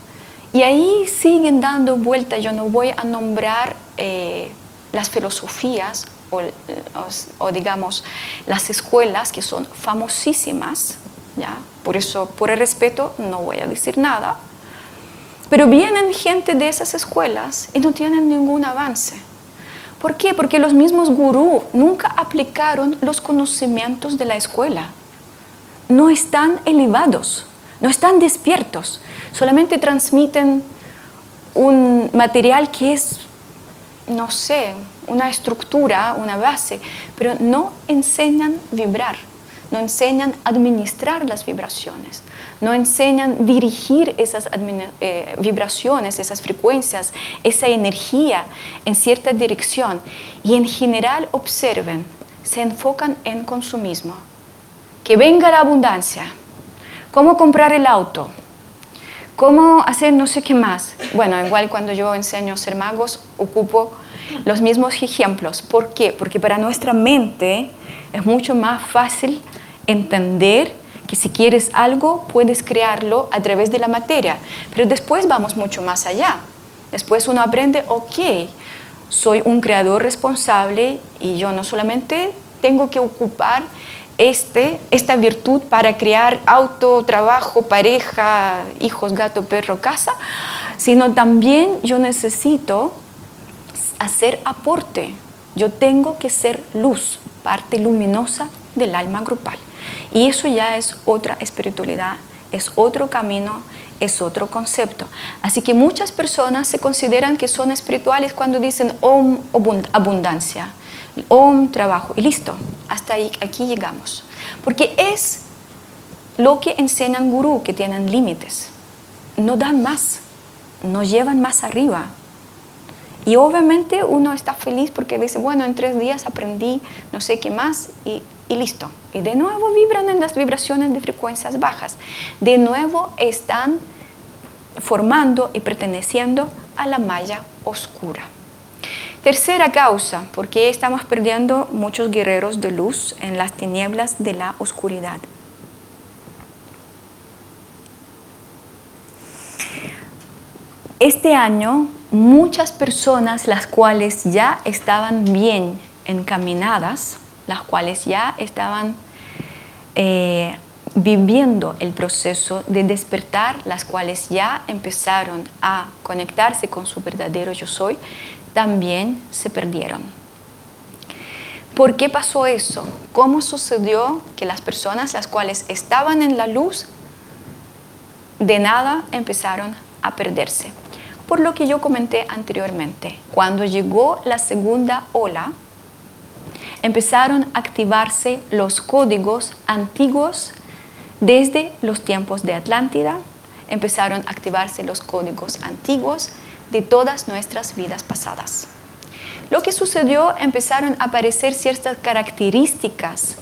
Y ahí siguen dando vueltas. Yo no voy a nombrar eh, las filosofías o, digamos las escuelas que son famosísimas, ¿ya? Por eso, por el respeto, no voy a decir nada. Pero vienen gente de esas escuelas y no tienen ningún avance. ¿Por qué? Porque los mismos gurús nunca aplicaron los conocimientos de la escuela. No están elevados, no están despiertos, solamente transmiten un material que es, no sé, una estructura, una base, pero no enseñan vibrar, no enseñan administrar las vibraciones, no enseñan dirigir esas eh, vibraciones, esas frecuencias, esa energía en cierta dirección. Y en general observen, se enfocan en consumismo. Que venga la abundancia, cómo comprar el auto, cómo hacer no sé qué más. Bueno, igual cuando yo enseño a ser magos, ocupo los mismos ejemplos. ¿Por qué? Porque para nuestra mente es mucho más fácil entender que si quieres algo, puedes crearlo a través de la materia. Pero después vamos mucho más allá. Después uno aprende, ok, soy un creador responsable y yo no solamente tengo que ocupar este, esta virtud para crear auto, trabajo, pareja, hijos, gato, perro, casa, sino también yo necesito hacer aporte. Yo tengo que ser luz, parte luminosa del alma grupal. Y eso ya es otra espiritualidad, es otro camino, es otro concepto. Así que muchas personas se consideran que son espirituales cuando dicen om abundancia, om trabajo y listo. Hasta aquí llegamos. Porque es lo que enseñan gurú, que tienen límites. No dan más, no llevan más arriba, y obviamente uno está feliz porque dice, bueno, en tres días aprendí no sé qué más y, listo. Y de nuevo vibran en las vibraciones de frecuencias bajas. De nuevo están formando y perteneciendo a la malla oscura. Tercera causa, porque estamos perdiendo muchos guerreros de luz en las tinieblas de la oscuridad. Este año muchas personas las cuales ya estaban bien encaminadas, las cuales ya estaban eh, viviendo el proceso de despertar, las cuales ya empezaron a conectarse con su verdadero yo soy, también se perdieron. ¿Por qué pasó eso? ¿Cómo sucedió que las personas las cuales estaban en la luz de nada empezaron a perderse? por lo que yo comenté anteriormente. Cuando llegó la segunda ola, empezaron a activarse los códigos antiguos desde los tiempos de Atlántida, empezaron a activarse los códigos antiguos de todas nuestras vidas pasadas. Lo que sucedió, empezaron a aparecer ciertas características,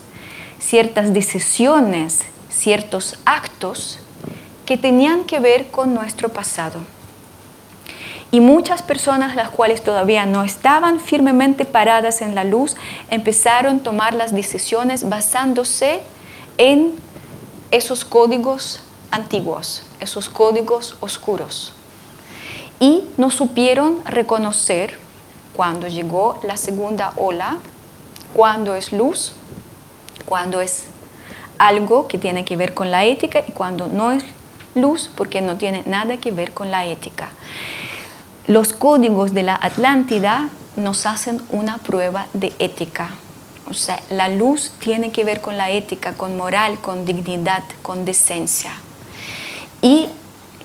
ciertas decisiones, ciertos actos que tenían que ver con nuestro pasado. Y muchas personas, las cuales todavía no estaban firmemente paradas en la luz, empezaron a tomar las decisiones basándose en esos códigos antiguos, esos códigos oscuros. Y no supieron reconocer cuando llegó la segunda ola, cuando es luz, cuando es algo que tiene que ver con la ética y cuando no es luz porque no tiene nada que ver con la ética los códigos de la Atlántida nos hacen una prueba de ética. O sea, la luz tiene que ver con la ética, con moral, con dignidad, con decencia. Y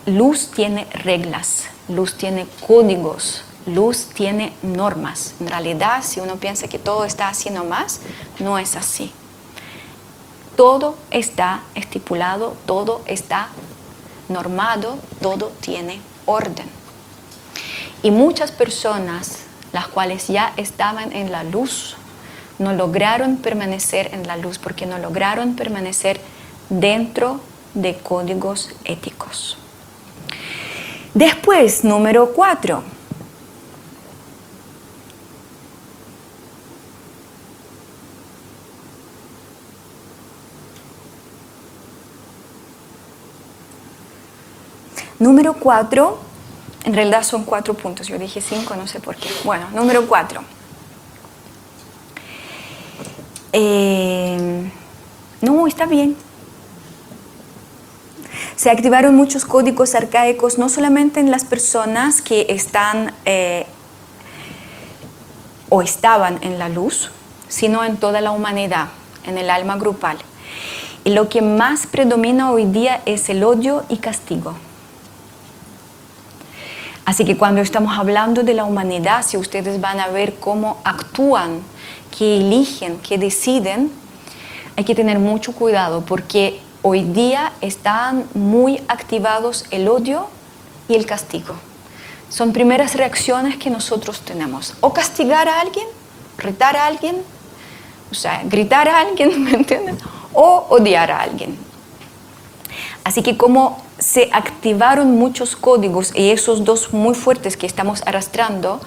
luz tiene reglas, luz tiene códigos, luz tiene normas. En realidad, si uno piensa que todo está haciendo más, no es así. Todo está estipulado, todo está normado, todo tiene orden. Y muchas personas, las cuales ya estaban en la luz, no lograron permanecer en la luz porque no lograron permanecer dentro de códigos éticos. Después, número cuatro. Número cuatro, en realidad son cuatro puntos, yo dije cinco, no sé por qué. Bueno, número cuatro. Eh, no, está bien. Se activaron muchos códigos arcaicos, no solamente en las personas que están eh, o estaban en la luz, sino en toda la humanidad, en el alma grupal. Y lo que más predomina hoy día es el odio y castigo. Así que cuando estamos hablando de la humanidad, si ustedes van a ver cómo actúan, que eligen, que deciden, hay que tener mucho cuidado porque hoy día están muy activados el odio y el castigo. Son primeras reacciones que nosotros tenemos. O castigar a alguien, retar a alguien, o sea, gritar a alguien, ¿me entienden? O odiar a alguien. Así que como se activaron muchos códigos y esos dos muy fuertes que estamos arrastrando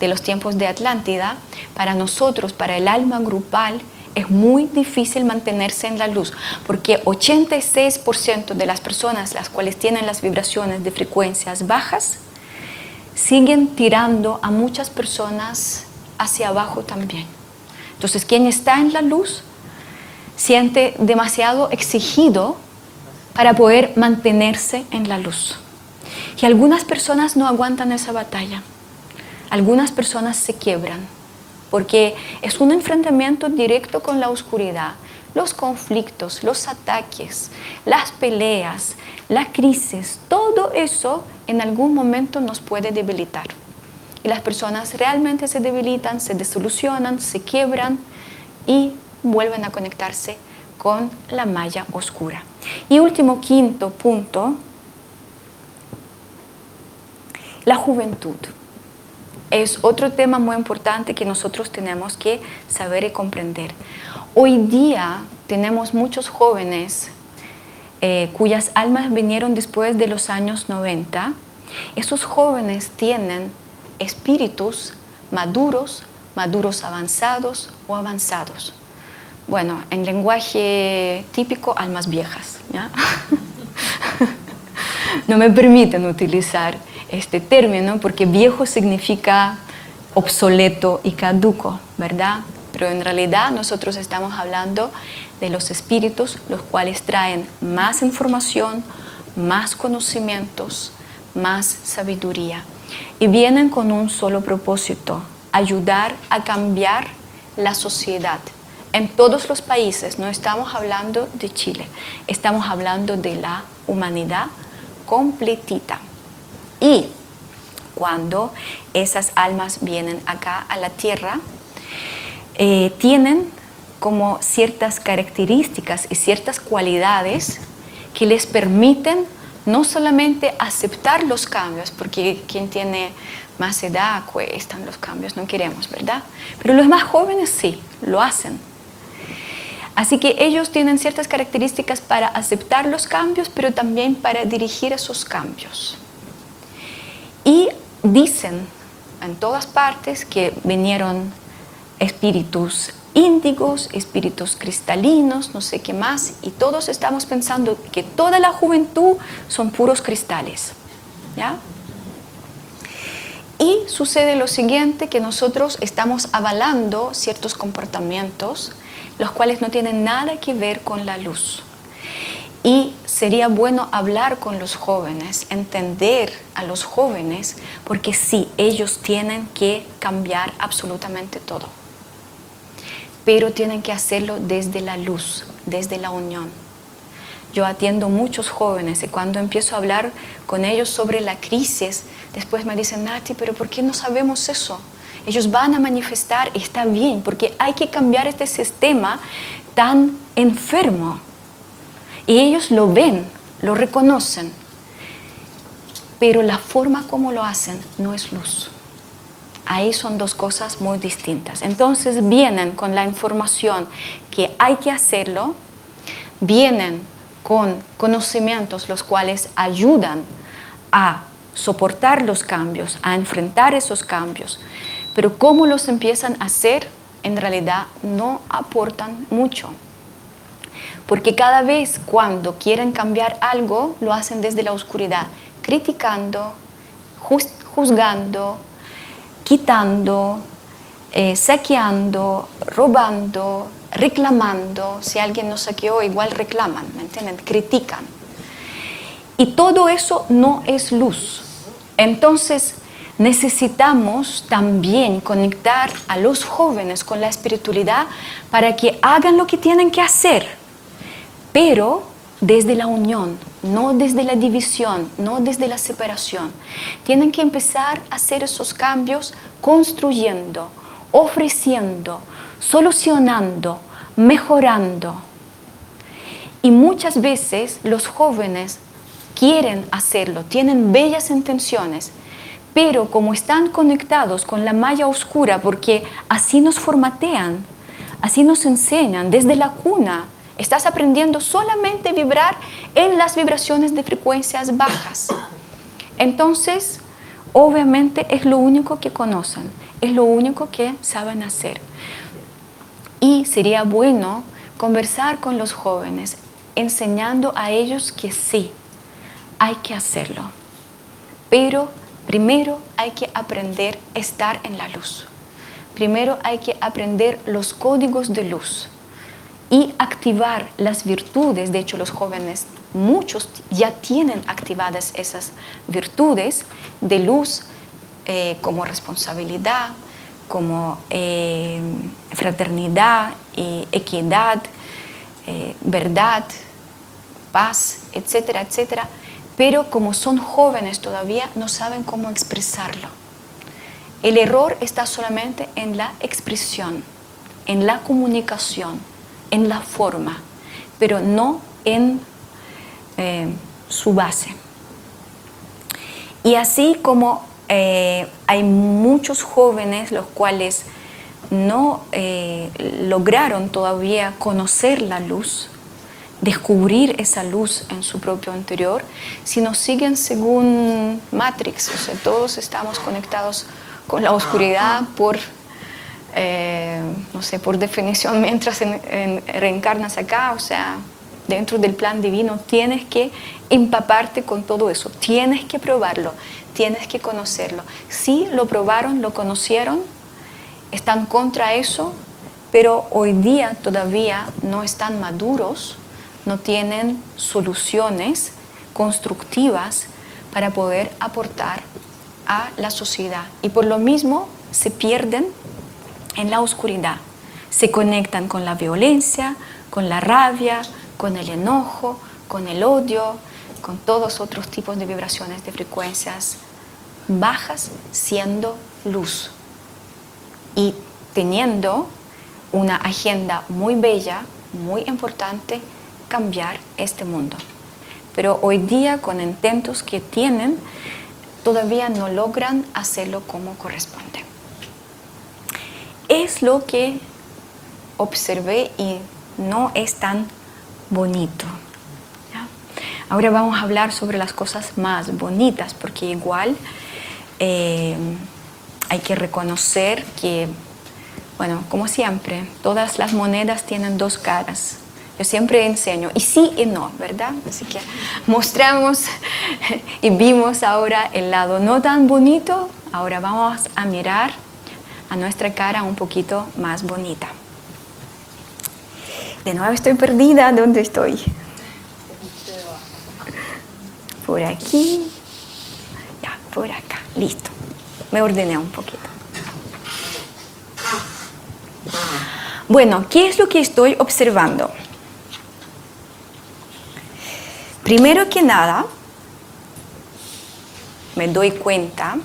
de los tiempos de Atlántida, para nosotros, para el alma grupal, es muy difícil mantenerse en la luz, porque 86% de las personas las cuales tienen las vibraciones de frecuencias bajas siguen tirando a muchas personas hacia abajo también. Entonces, quien está en la luz siente demasiado exigido para poder mantenerse en la luz. Y algunas personas no aguantan esa batalla. Algunas personas se quiebran porque es un enfrentamiento directo con la oscuridad. Los conflictos, los ataques, las peleas, la crisis, todo eso en algún momento nos puede debilitar. Y las personas realmente se debilitan, se desolucionan, se quiebran y vuelven a conectarse con la malla oscura. Y último, quinto punto, la juventud. Es otro tema muy importante que nosotros tenemos que saber y comprender. Hoy día tenemos muchos jóvenes eh, cuyas almas vinieron después de los años 90. Esos jóvenes tienen espíritus maduros, maduros avanzados o avanzados bueno, en lenguaje típico, almas viejas. no me permiten utilizar este término porque viejo significa obsoleto y caduco, ¿verdad? Pero en realidad nosotros estamos hablando de los espíritus, los cuales traen más información, más conocimientos, más sabiduría. Y vienen con un solo propósito, ayudar a cambiar la sociedad en todos los países, no estamos hablando de Chile, estamos hablando de la humanidad completita. Y cuando esas almas vienen acá a la tierra, eh, tienen como ciertas características y ciertas cualidades que les permiten no solamente aceptar los cambios, porque quien tiene más edad cuestan los cambios, no queremos, ¿verdad? Pero los más jóvenes sí, lo hacen Así que ellos tienen ciertas características para aceptar los cambios, pero también para dirigir esos cambios. Y dicen en todas partes que vinieron espíritus índigos, espíritus cristalinos, no sé qué más, y todos estamos pensando que toda la juventud son puros cristales. ¿Ya? Y sucede lo siguiente, que nosotros estamos avalando ciertos comportamientos los cuales no tienen nada que ver con la luz. Y sería bueno hablar con los jóvenes, entender a los jóvenes, porque sí, ellos tienen que cambiar absolutamente todo. Pero tienen que hacerlo desde la luz, desde la unión. Yo atiendo muchos jóvenes y cuando empiezo a hablar con ellos sobre la crisis, después me dicen, Nati, pero ¿por qué no sabemos eso? ellos van a manifestar está bien, porque hay que cambiar este sistema tan enfermo. Y ellos lo ven, lo reconocen, pero la forma como lo hacen no es luz. ahí son dos cosas muy distintas. Entonces vienen con la información que hay que hacerlo, vienen con conocimientos los cuales ayudan a soportar los cambios, a enfrentar esos cambios, pero cómo los empiezan a hacer en realidad no aportan mucho. Porque cada vez cuando quieren cambiar algo, lo hacen desde la oscuridad, criticando, juzgando, quitando, eh, saqueando, robando, reclamando. Si alguien nos saqueó, igual reclaman, ¿me entienden? Critican. Y todo eso no es luz. Entonces, necesitamos también conectar a los jóvenes con la espiritualidad para que hagan lo que tienen que hacer, pero desde la unión, no desde la división, no desde la separación. Tienen que empezar a hacer esos cambios construyendo, ofreciendo, solucionando, mejorando. Y muchas veces los jóvenes quieren hacerlo, tienen bellas intenciones, pero como están conectados con la malla oscura, porque así nos formatean, así nos enseñan desde la cuna, estás aprendiendo solamente a vibrar en las vibraciones de frecuencias bajas. Entonces, obviamente es lo único que conocen, es lo único que saben hacer. Y sería bueno conversar con los jóvenes, enseñando a ellos que sí, hay que hacerlo. Pero Primero hay que aprender a estar en la luz. Primero hay que aprender los códigos de luz y activar las virtudes. De hecho, los jóvenes, muchos ya tienen activadas esas virtudes de luz eh, como responsabilidad, como eh, fraternidad, equidad, eh, verdad, paz, etcétera, etcétera pero como son jóvenes todavía no saben cómo expresarlo. El error está solamente en la expresión, en la comunicación, en la forma, pero no en eh, su base. Y así como eh, hay muchos jóvenes los cuales no eh, lograron todavía conocer la luz, descubrir esa luz en su propio interior, si nos siguen según Matrix, o sea, todos estamos conectados con la oscuridad por, eh, no sé, por definición, mientras reencarnas acá, o sea, dentro del plan divino, tienes que empaparte con todo eso, tienes que probarlo, tienes que conocerlo. Si lo probaron, lo conocieron, están contra eso, pero hoy día todavía no están maduros no tienen soluciones constructivas para poder aportar a la sociedad y por lo mismo se pierden en la oscuridad, se conectan con la violencia, con la rabia, con el enojo, con el odio, con todos otros tipos de vibraciones de frecuencias bajas siendo luz y teniendo una agenda muy bella, muy importante cambiar este mundo. Pero hoy día con intentos que tienen, todavía no logran hacerlo como corresponde. Es lo que observé y no es tan bonito. Ahora vamos a hablar sobre las cosas más bonitas, porque igual eh, hay que reconocer que, bueno, como siempre, todas las monedas tienen dos caras. Yo siempre enseño, y sí y no, ¿verdad? Así que mostramos y vimos ahora el lado no tan bonito, ahora vamos a mirar a nuestra cara un poquito más bonita. De nuevo estoy perdida, ¿dónde estoy? Por aquí, ya, por acá, listo. Me ordené un poquito. Bueno, ¿qué es lo que estoy observando? Primero que nada, me doy cuenta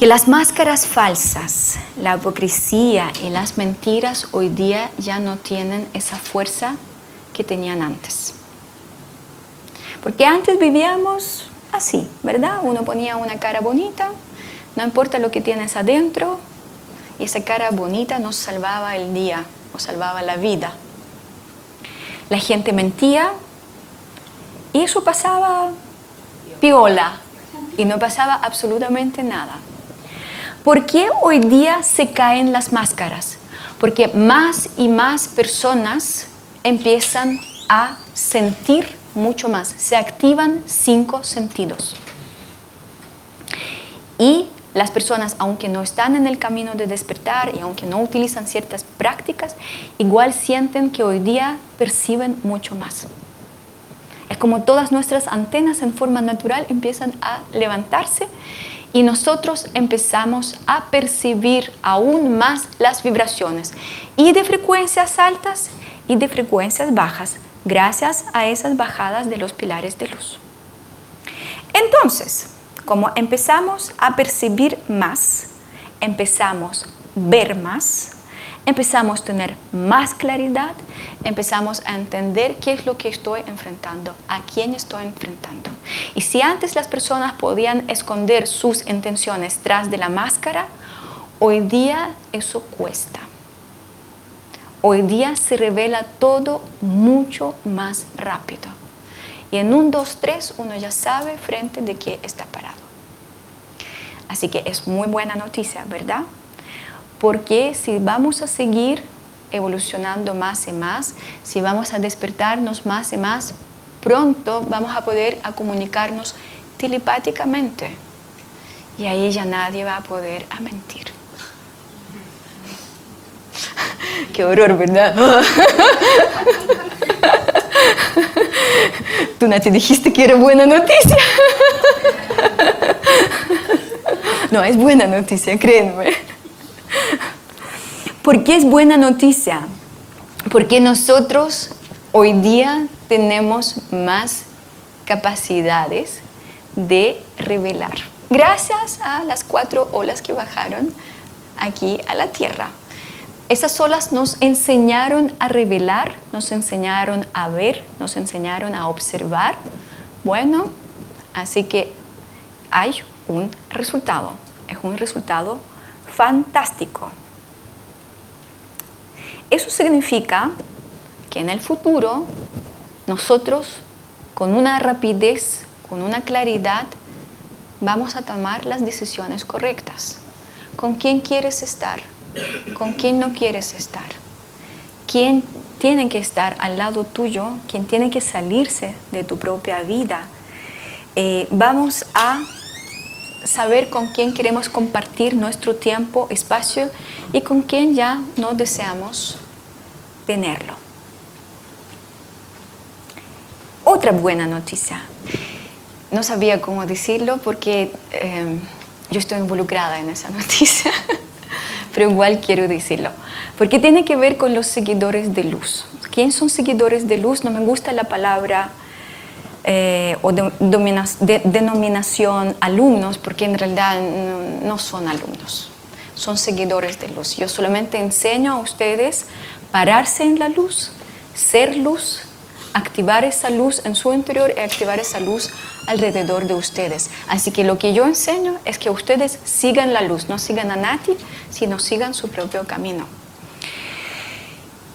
que las máscaras falsas, la hipocresía y las mentiras hoy día ya no tienen esa fuerza que tenían antes. Porque antes vivíamos así, ¿verdad? Uno ponía una cara bonita, no importa lo que tienes adentro, y esa cara bonita nos salvaba el día, nos salvaba la vida. La gente mentía y eso pasaba piola y no pasaba absolutamente nada. ¿Por qué hoy día se caen las máscaras? Porque más y más personas empiezan a sentir mucho más, se activan cinco sentidos. Y las personas, aunque no están en el camino de despertar y aunque no utilizan ciertas prácticas, igual sienten que hoy día perciben mucho más. Es como todas nuestras antenas en forma natural empiezan a levantarse y nosotros empezamos a percibir aún más las vibraciones y de frecuencias altas y de frecuencias bajas gracias a esas bajadas de los pilares de luz. Entonces, como empezamos a percibir más, empezamos a ver más, empezamos a tener más claridad, empezamos a entender qué es lo que estoy enfrentando, a quién estoy enfrentando. Y si antes las personas podían esconder sus intenciones tras de la máscara, hoy día eso cuesta. Hoy día se revela todo mucho más rápido. Y en un, dos, tres uno ya sabe frente de qué está parado. Así que es muy buena noticia, ¿verdad? Porque si vamos a seguir evolucionando más y más, si vamos a despertarnos más y más, pronto vamos a poder a comunicarnos telepáticamente. Y ahí ya nadie va a poder a mentir. Qué horror, ¿verdad? Tú no te dijiste que era buena noticia. No, es buena noticia, créeme. ¿Por qué es buena noticia? Porque nosotros hoy día tenemos más capacidades de revelar. Gracias a las cuatro olas que bajaron aquí a la tierra. Esas olas nos enseñaron a revelar, nos enseñaron a ver, nos enseñaron a observar. Bueno, así que hay un resultado. Es un resultado fantástico. Eso significa que en el futuro nosotros con una rapidez, con una claridad, vamos a tomar las decisiones correctas. ¿Con quién quieres estar? ¿Con quién no quieres estar? ¿Quién tiene que estar al lado tuyo? ¿Quién tiene que salirse de tu propia vida? Eh, vamos a saber con quién queremos compartir nuestro tiempo, espacio y con quién ya no deseamos tenerlo. Otra buena noticia. No sabía cómo decirlo porque eh, yo estoy involucrada en esa noticia, pero igual quiero decirlo. Porque tiene que ver con los seguidores de luz. ¿Quién son seguidores de luz? No me gusta la palabra eh, o de, denominación alumnos, porque en realidad no, son alumnos, son seguidores de luz. Yo solamente enseño a ustedes pararse en la luz, ser luz, activar esa luz en su interior y activar esa luz alrededor de ustedes. Así que lo que yo enseño es que ustedes sigan la luz, no sigan a Nati, sino sigan su propio camino.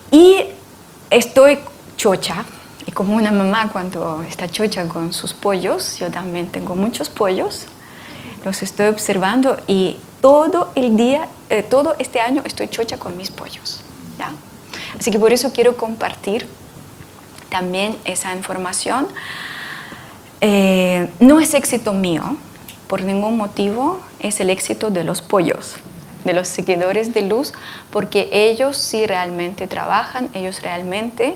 Y estoy chocha como una mamá cuando está chocha con sus pollos, yo también tengo muchos pollos, los estoy observando y todo el día, eh, todo este año estoy chocha con mis pollos. ¿ya? Así que por eso quiero compartir también esa información. Eh, no es éxito mío, por ningún motivo, es el éxito de los pollos, de los seguidores de luz, porque ellos sí realmente trabajan, ellos realmente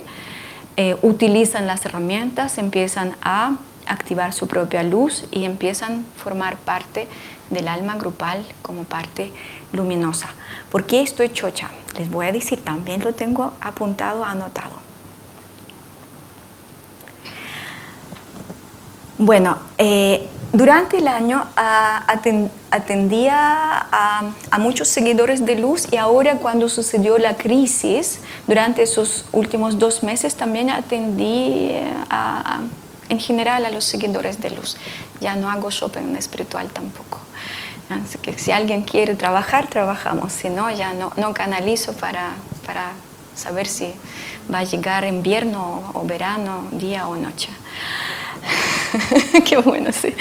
eh, utilizan las herramientas, empiezan a activar su propia luz y empiezan a formar parte del alma grupal como parte luminosa. ¿Por qué estoy chocha? Les voy a decir, también lo tengo apuntado, anotado. Bueno, eh, durante el año atendía a, muchos seguidores de luz y ahora cuando sucedió la crisis, durante esos últimos dos meses también atendí eh, en general a los seguidores de luz. Ya no hago shopping espiritual tampoco. Que si alguien quiere trabajar, trabajamos. Si no, ya no, no canalizo para, para saber si va a llegar invierno o verano, día o noche. Qué bueno, sí.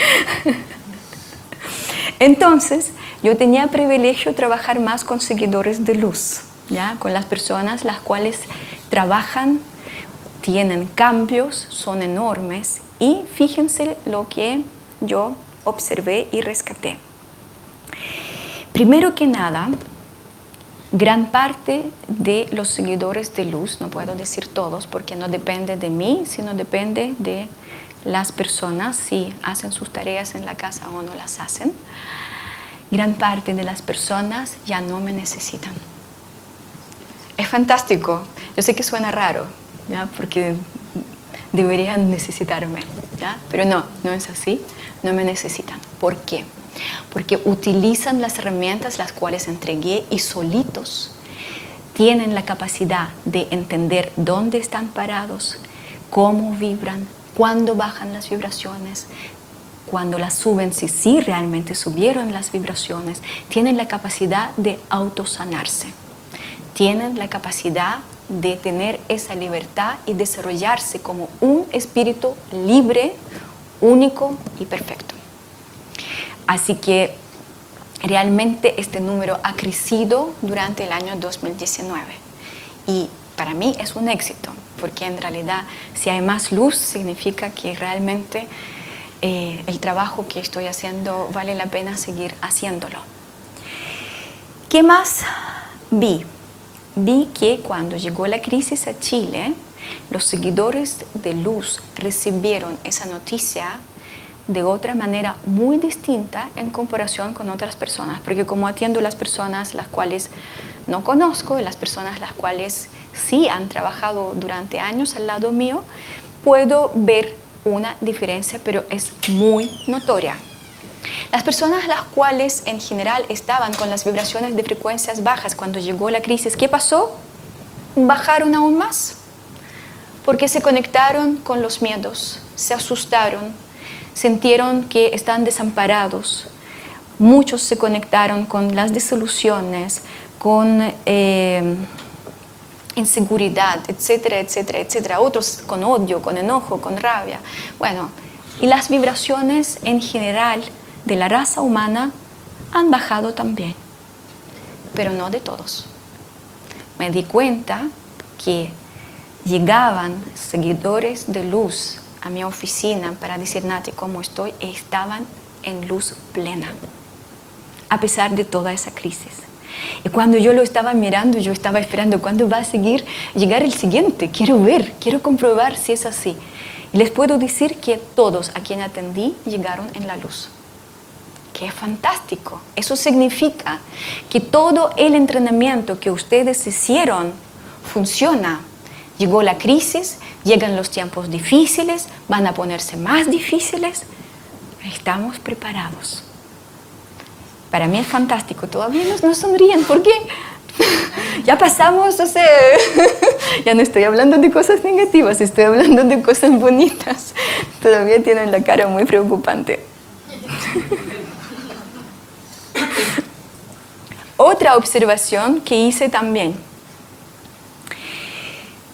Entonces, yo tenía privilegio trabajar más con seguidores de luz, ¿ya? con las personas las cuales trabajan, tienen cambios, son enormes y fíjense lo que yo observé y rescaté. Primero que nada, gran parte de los seguidores de luz, no puedo decir todos porque no depende de mí, sino depende de las personas si hacen sus tareas en la casa o no las hacen, gran parte de las personas ya no me necesitan. Es fantástico. Yo sé que suena raro, porque deberían necesitarme, ¿ya? pero no, no es así. No me necesitan. ¿Por qué? Porque utilizan las herramientas las cuales entregué y solitos tienen la capacidad de entender dónde están parados, cómo vibran, cuándo bajan las vibraciones, cuando las suben, si sí realmente subieron las vibraciones, tienen la capacidad de autosanarse, tienen la capacidad de tener esa libertad y desarrollarse como un espíritu libre, único y perfecto. Así que realmente este número ha crecido durante el año 2019 y para mí es un éxito, porque en realidad si hay más luz significa que realmente eh, el trabajo que estoy haciendo vale la pena seguir haciéndolo. ¿Qué más vi? Vi que cuando llegó la crisis a Chile, los seguidores de Luz recibieron esa noticia de otra manera muy distinta en comparación con otras personas, porque como atiendo las personas las cuales no conozco, las personas las cuales sí han trabajado durante años al lado mío, puedo ver una diferencia, pero es muy notoria. Las personas las cuales en general estaban con las vibraciones de frecuencias bajas cuando llegó la crisis, ¿qué pasó? Bajaron aún más, porque se conectaron con los miedos, se asustaron, sintieron que están desamparados. Muchos se conectaron con las disoluciones, con... Eh, inseguridad, etcétera, etcétera, etcétera. Otros con odio, con enojo, con rabia. Bueno, y las vibraciones en general de la raza humana han bajado también, pero no de todos. Me di cuenta que llegaban seguidores de luz a mi oficina para decir, Nati, ¿cómo estoy? estaban en luz plena, a pesar de toda esa crisis. Y cuando yo lo estaba mirando, yo estaba esperando cuándo va a seguir llegar el siguiente. Quiero ver, quiero comprobar si es así. Y les puedo decir que todos a quien atendí llegaron en la luz. ¡Qué fantástico! Eso significa que todo el entrenamiento que ustedes hicieron funciona. Llegó la crisis, llegan los tiempos difíciles, van a ponerse más difíciles. Estamos preparados. Para mí es fantástico. Todavía no, sonríen. ¿Por qué? ya pasamos, o sea, ya no estoy hablando de cosas negativas, estoy hablando de cosas bonitas. Todavía tienen la cara muy preocupante. Otra observación que hice también.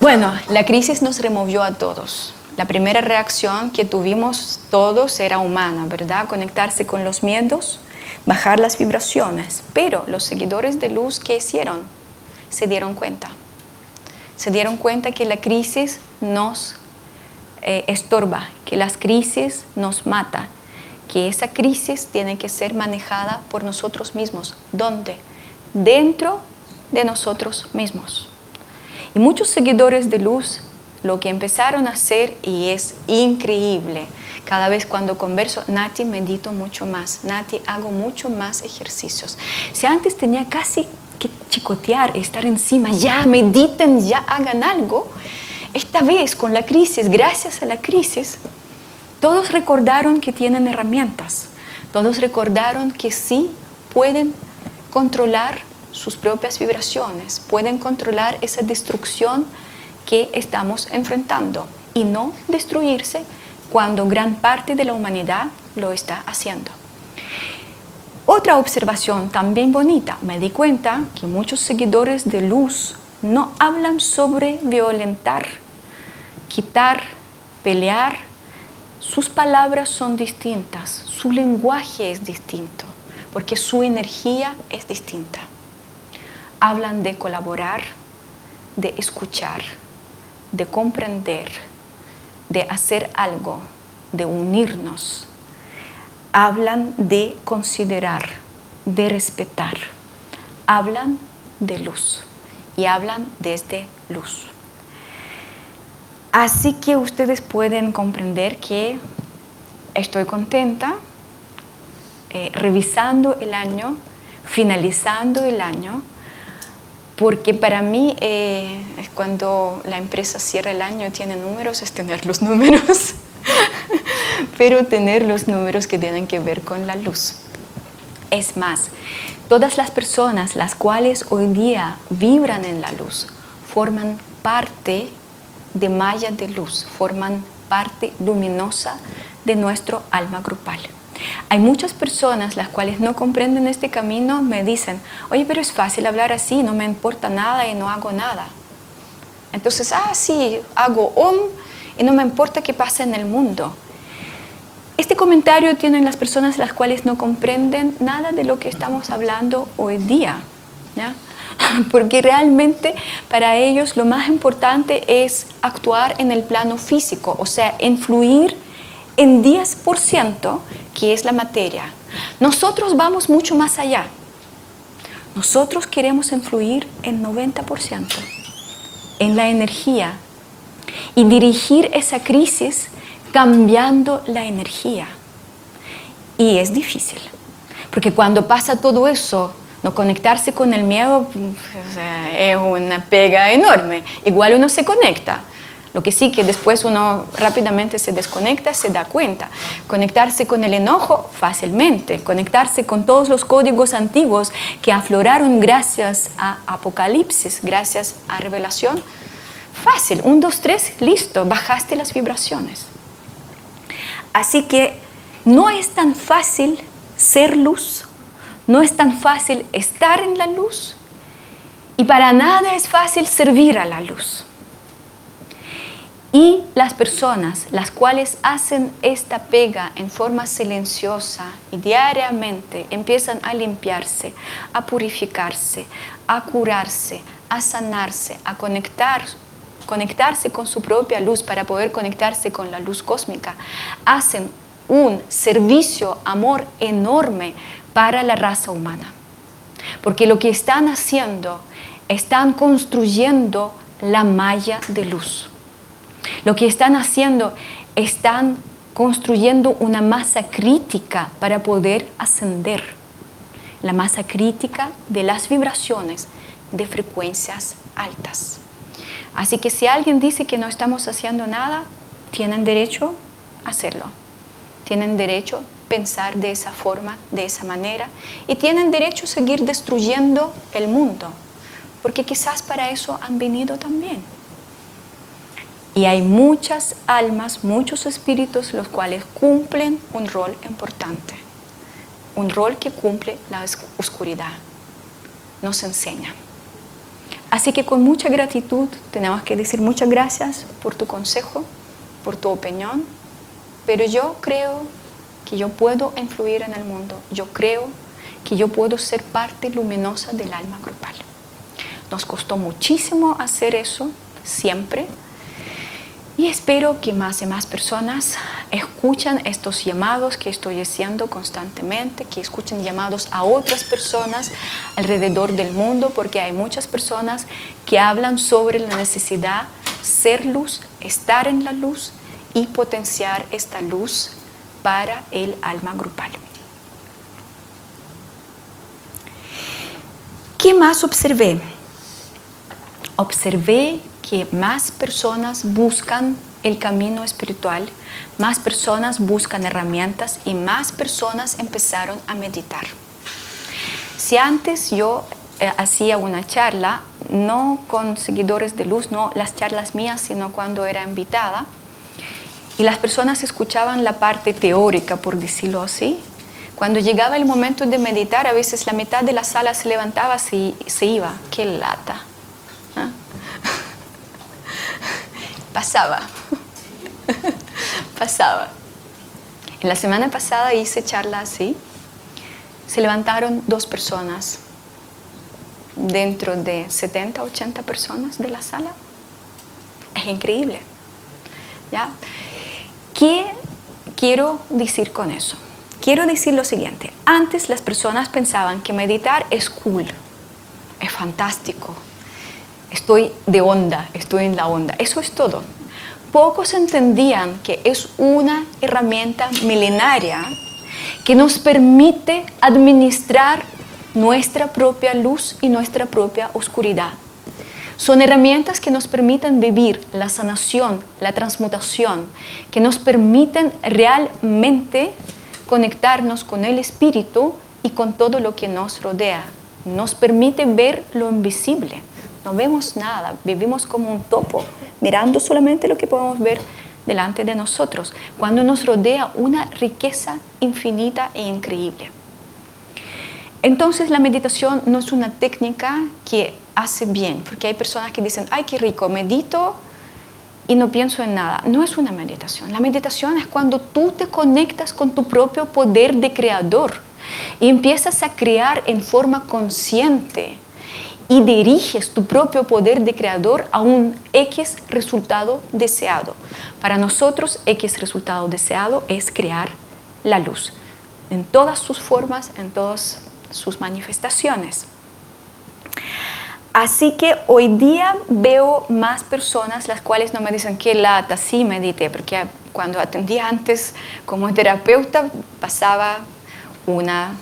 Bueno, la crisis nos removió a todos. La primera reacción que tuvimos todos era humana, ¿verdad? Conectarse con los miedos, bajar las vibraciones. Pero los seguidores de luz, ¿qué hicieron? Se dieron cuenta. Se dieron cuenta que la crisis nos eh, estorba, que las crisis nos mata, que esa crisis tiene que ser manejada por nosotros mismos. ¿Dónde? Dentro de nosotros mismos. Y muchos seguidores de luz lo que empezaron a hacer, y es increíble, cada vez cuando converso, Nati, medito mucho más. Nati, hago mucho más ejercicios. Si antes tenía casi que chicotear, estar encima, ya mediten, ya hagan algo, esta vez con la crisis, gracias a la crisis, todos recordaron que tienen herramientas. Todos recordaron que sí pueden controlar sus propias vibraciones, pueden controlar esa destrucción que estamos enfrentando y no destruirse cuando gran parte de la humanidad lo está haciendo. Otra observación también bonita, me di cuenta que muchos seguidores de luz no hablan sobre violentar, quitar, pelear. Sus palabras son distintas, su lenguaje es distinto, porque su energía es distinta. Hablan de colaborar, de escuchar, de comprender, de hacer algo, de unirnos. Hablan de considerar, de respetar. Hablan de luz y hablan desde luz. Así que ustedes pueden comprender que estoy contenta eh, revisando el año, finalizando el año, porque para mí eh, cuando la empresa cierra el año tiene números es tener los números, pero tener los números que tienen que ver con la luz. Es más, todas las personas las cuales hoy día vibran en la luz forman parte de malla de luz, forman parte luminosa de nuestro alma grupal. Hay muchas personas las cuales no comprenden este camino, me dicen, oye, pero es fácil hablar así, no me importa nada y no hago nada. Entonces, ah, sí, hago om y no me importa qué pasa en el mundo. Este comentario tienen las personas las cuales no comprenden nada de lo que estamos hablando hoy día. Porque realmente para ellos lo más importante es actuar en el plano físico, o sea, influir en 10%, que es la materia. Nosotros vamos mucho más allá. Nosotros queremos influir en 90%, en la energía, y dirigir esa crisis cambiando la energía. Y es difícil, porque cuando pasa todo eso, no conectarse con el miedo es una pega enorme. Igual uno se conecta, lo que sí que después uno rápidamente se desconecta, se da cuenta. Conectarse con el enojo fácilmente, conectarse con todos los códigos antiguos que afloraron gracias a Apocalipsis, gracias a revelación. Fácil, un, dos, tres, listo, bajaste las vibraciones. Así que no es tan fácil ser luz, no es tan fácil estar en la luz y para nada es fácil servir a la luz. Y las personas las cuales hacen esta pega en forma silenciosa y diariamente empiezan a limpiarse, a purificarse, a curarse, a sanarse, a conectar, conectarse con su propia luz para poder conectarse con la luz cósmica, hacen un servicio, amor enorme para la raza humana. Porque lo que están haciendo, están construyendo la malla de luz lo que están haciendo, están construyendo una masa crítica para poder ascender. La masa crítica de las vibraciones de frecuencias altas. Así que si alguien dice que no estamos haciendo nada, tienen derecho a hacerlo. Tienen derecho a pensar de esa forma, de esa manera, y tienen derecho a seguir destruyendo el mundo, porque quizás para eso han venido también. Y hay muchas almas, muchos espíritus los cuales cumplen un rol importante, un rol que cumple la oscuridad, nos enseña. Así que con mucha gratitud tenemos que decir muchas gracias por tu consejo, por tu opinión, pero yo creo que yo puedo influir en el mundo, yo creo que yo puedo ser parte luminosa del alma grupal. Nos costó muchísimo hacer eso siempre, espero que más y más personas escuchen estos llamados que estoy haciendo constantemente, que escuchen llamados a otras personas alrededor del mundo, porque hay muchas personas que hablan sobre la necesidad ser luz, estar en la luz y potenciar esta luz para el alma grupal. ¿Qué más observé? Observé que más personas buscan el camino espiritual, más personas buscan herramientas y más personas empezaron a meditar. Si antes yo eh, hacía una charla, no con seguidores de luz, no las charlas mías, sino cuando era invitada, y las personas escuchaban la parte teórica, por decirlo así, Cuando llegaba el momento de meditar, a veces la mitad de la sala se levantaba y se iba. ¡Qué lata! ¿Ah? Pasaba. Pasaba. En la semana pasada hice charla así. Se levantaron dos personas dentro de 70, 80 personas de la sala. Es increíble. ¿Ya? ¿Qué quiero decir con eso? Quiero decir lo siguiente. Antes las personas pensaban que meditar es cool, es fantástico, estoy de onda, estoy en la onda. Eso es todo. Pocos entendían que es una herramienta milenaria que nos permite administrar nuestra propia luz y nuestra propia oscuridad. Son herramientas que nos permiten vivir la sanación, la transmutación, que nos permiten realmente conectarnos con el espíritu y con todo lo que nos rodea. Nos permite ver lo invisible. No vemos nada, vivimos como un topo, mirando solamente lo que podemos ver delante de nosotros, cuando nos rodea una riqueza infinita e increíble. Entonces la meditación no es una técnica que hace bien, porque hay personas que dicen, ay, qué rico, medito y no pienso en nada. No es una meditación. La meditación es cuando tú te conectas con tu propio poder de creador y empiezas a crear en forma consciente y diriges tu propio poder de creador a un X resultado deseado. Para nosotros, X resultado deseado es crear la luz en todas sus formas, en todas sus manifestaciones. Así que hoy día veo más personas las cuales no me dicen que lata, sí medité, porque cuando atendía antes como terapeuta pasaba una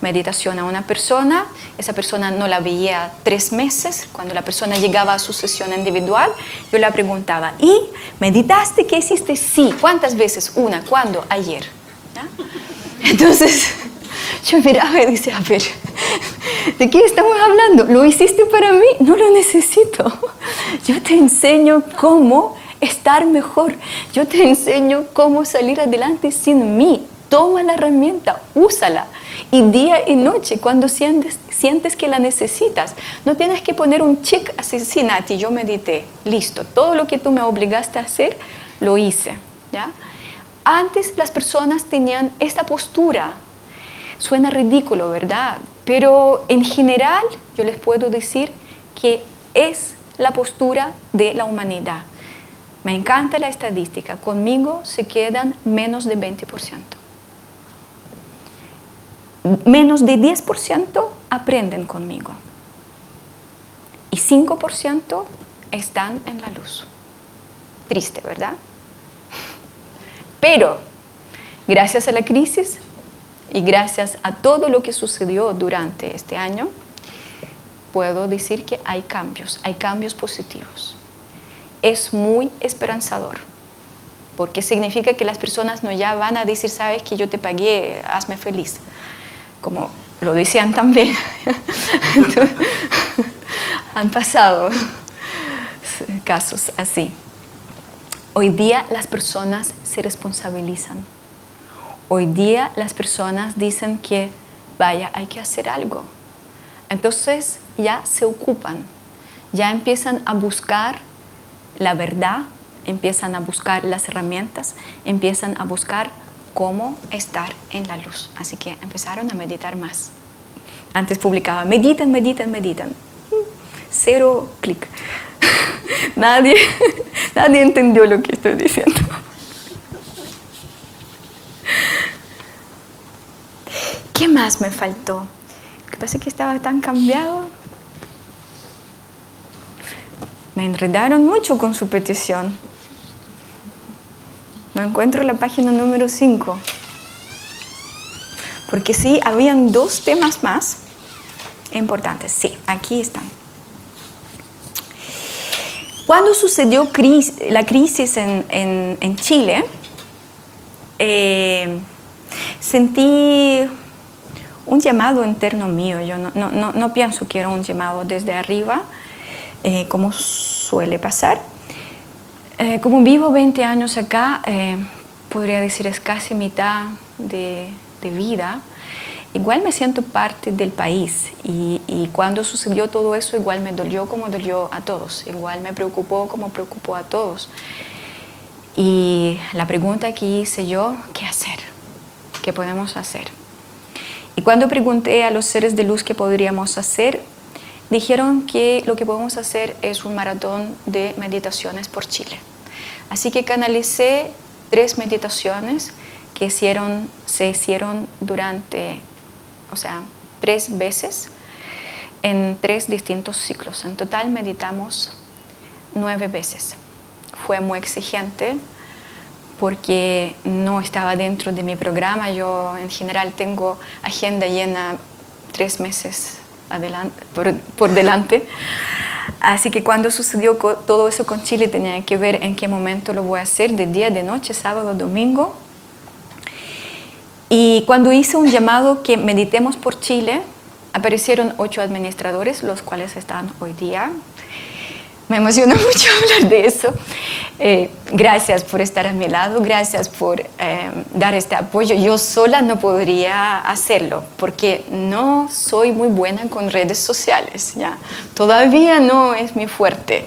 meditación a una persona, esa persona no la veía tres meses, cuando la persona llegaba a su sesión individual, yo le preguntaba, ¿y meditaste? ¿Qué hiciste? Sí, ¿cuántas veces? Una, ¿cuándo? Ayer. Entonces yo miraba y decía, a ver, ¿de qué estamos hablando? ¿Lo hiciste para mí? No lo necesito. Yo te enseño cómo estar mejor. Yo te enseño cómo salir adelante sin mí. Toma la herramienta, úsala. Y día y noche, cuando sientes, sientes que la necesitas, no tienes que poner un check así, sí, Nati, yo medité, listo. Todo lo que tú me obligaste a hacer, lo hice. ¿ya? Antes las personas tenían esta postura Suena ridículo, ¿verdad? Pero en general yo les puedo decir que es la postura de la humanidad. Me encanta la estadística. Conmigo se quedan menos de 20%. Menos de 10% aprenden conmigo. Y 5% están en la luz. Triste, ¿verdad? Pero, gracias a la crisis, y gracias a todo lo que sucedió durante este año, puedo decir que hay cambios, hay cambios positivos. Es muy esperanzador, porque significa que las personas no ya van a decir, sabes que yo te pagué, hazme feliz, como lo decían también. Han pasado casos así. Hoy día las personas se responsabilizan Hoy día las personas dicen que, vaya, hay que hacer algo. Entonces ya se ocupan, ya empiezan a buscar la verdad, empiezan a buscar las herramientas, empiezan a buscar cómo estar en la luz. Así que empezaron a meditar más. Antes publicaba, meditan, meditan, meditan. Cero clic. nadie, nadie entendió lo que estoy diciendo. ¿Qué más me faltó? Lo que pasa es que estaba tan cambiado. Me enredaron mucho con su petición. No encuentro la página número 5. Porque sí, habían dos temas más importantes. Sí, aquí están. Cuando sucedió la crisis en, Chile, eh, sentí un llamado interno mío. Yo no, pienso que era un llamado desde arriba, eh, como suele pasar. Eh, como vivo 20 años acá, eh, podría decir es casi mitad de, vida, igual me siento parte del país. Y, y, cuando sucedió todo eso, igual me dolió como dolió a todos, igual me preocupó como preocupó a todos. Y la pregunta que hice yo, ¿qué hacer? ¿Qué podemos hacer? Y cuando pregunté a los seres de luz qué podríamos hacer, dijeron que lo que podemos hacer es un maratón de meditaciones por Chile. Así que canalicé tres meditaciones que hicieron, se hicieron durante, o sea, tres veces en tres distintos ciclos. En total meditamos nueve veces. Fue muy exigente porque no estaba dentro de mi programa. Yo en general tengo agenda llena tres meses adelante, por, delante. Así que cuando sucedió todo eso con Chile tenía que ver en qué momento lo voy a hacer, de día, de noche, sábado, domingo. Y cuando hice un llamado que meditemos por Chile, aparecieron ocho administradores, los cuales están hoy día me emociona mucho hablar de eso. Eh, gracias por estar a mi lado, gracias por eh, dar este apoyo. Yo sola no podría hacerlo porque no soy muy buena con redes sociales, ya. Todavía no es mi fuerte.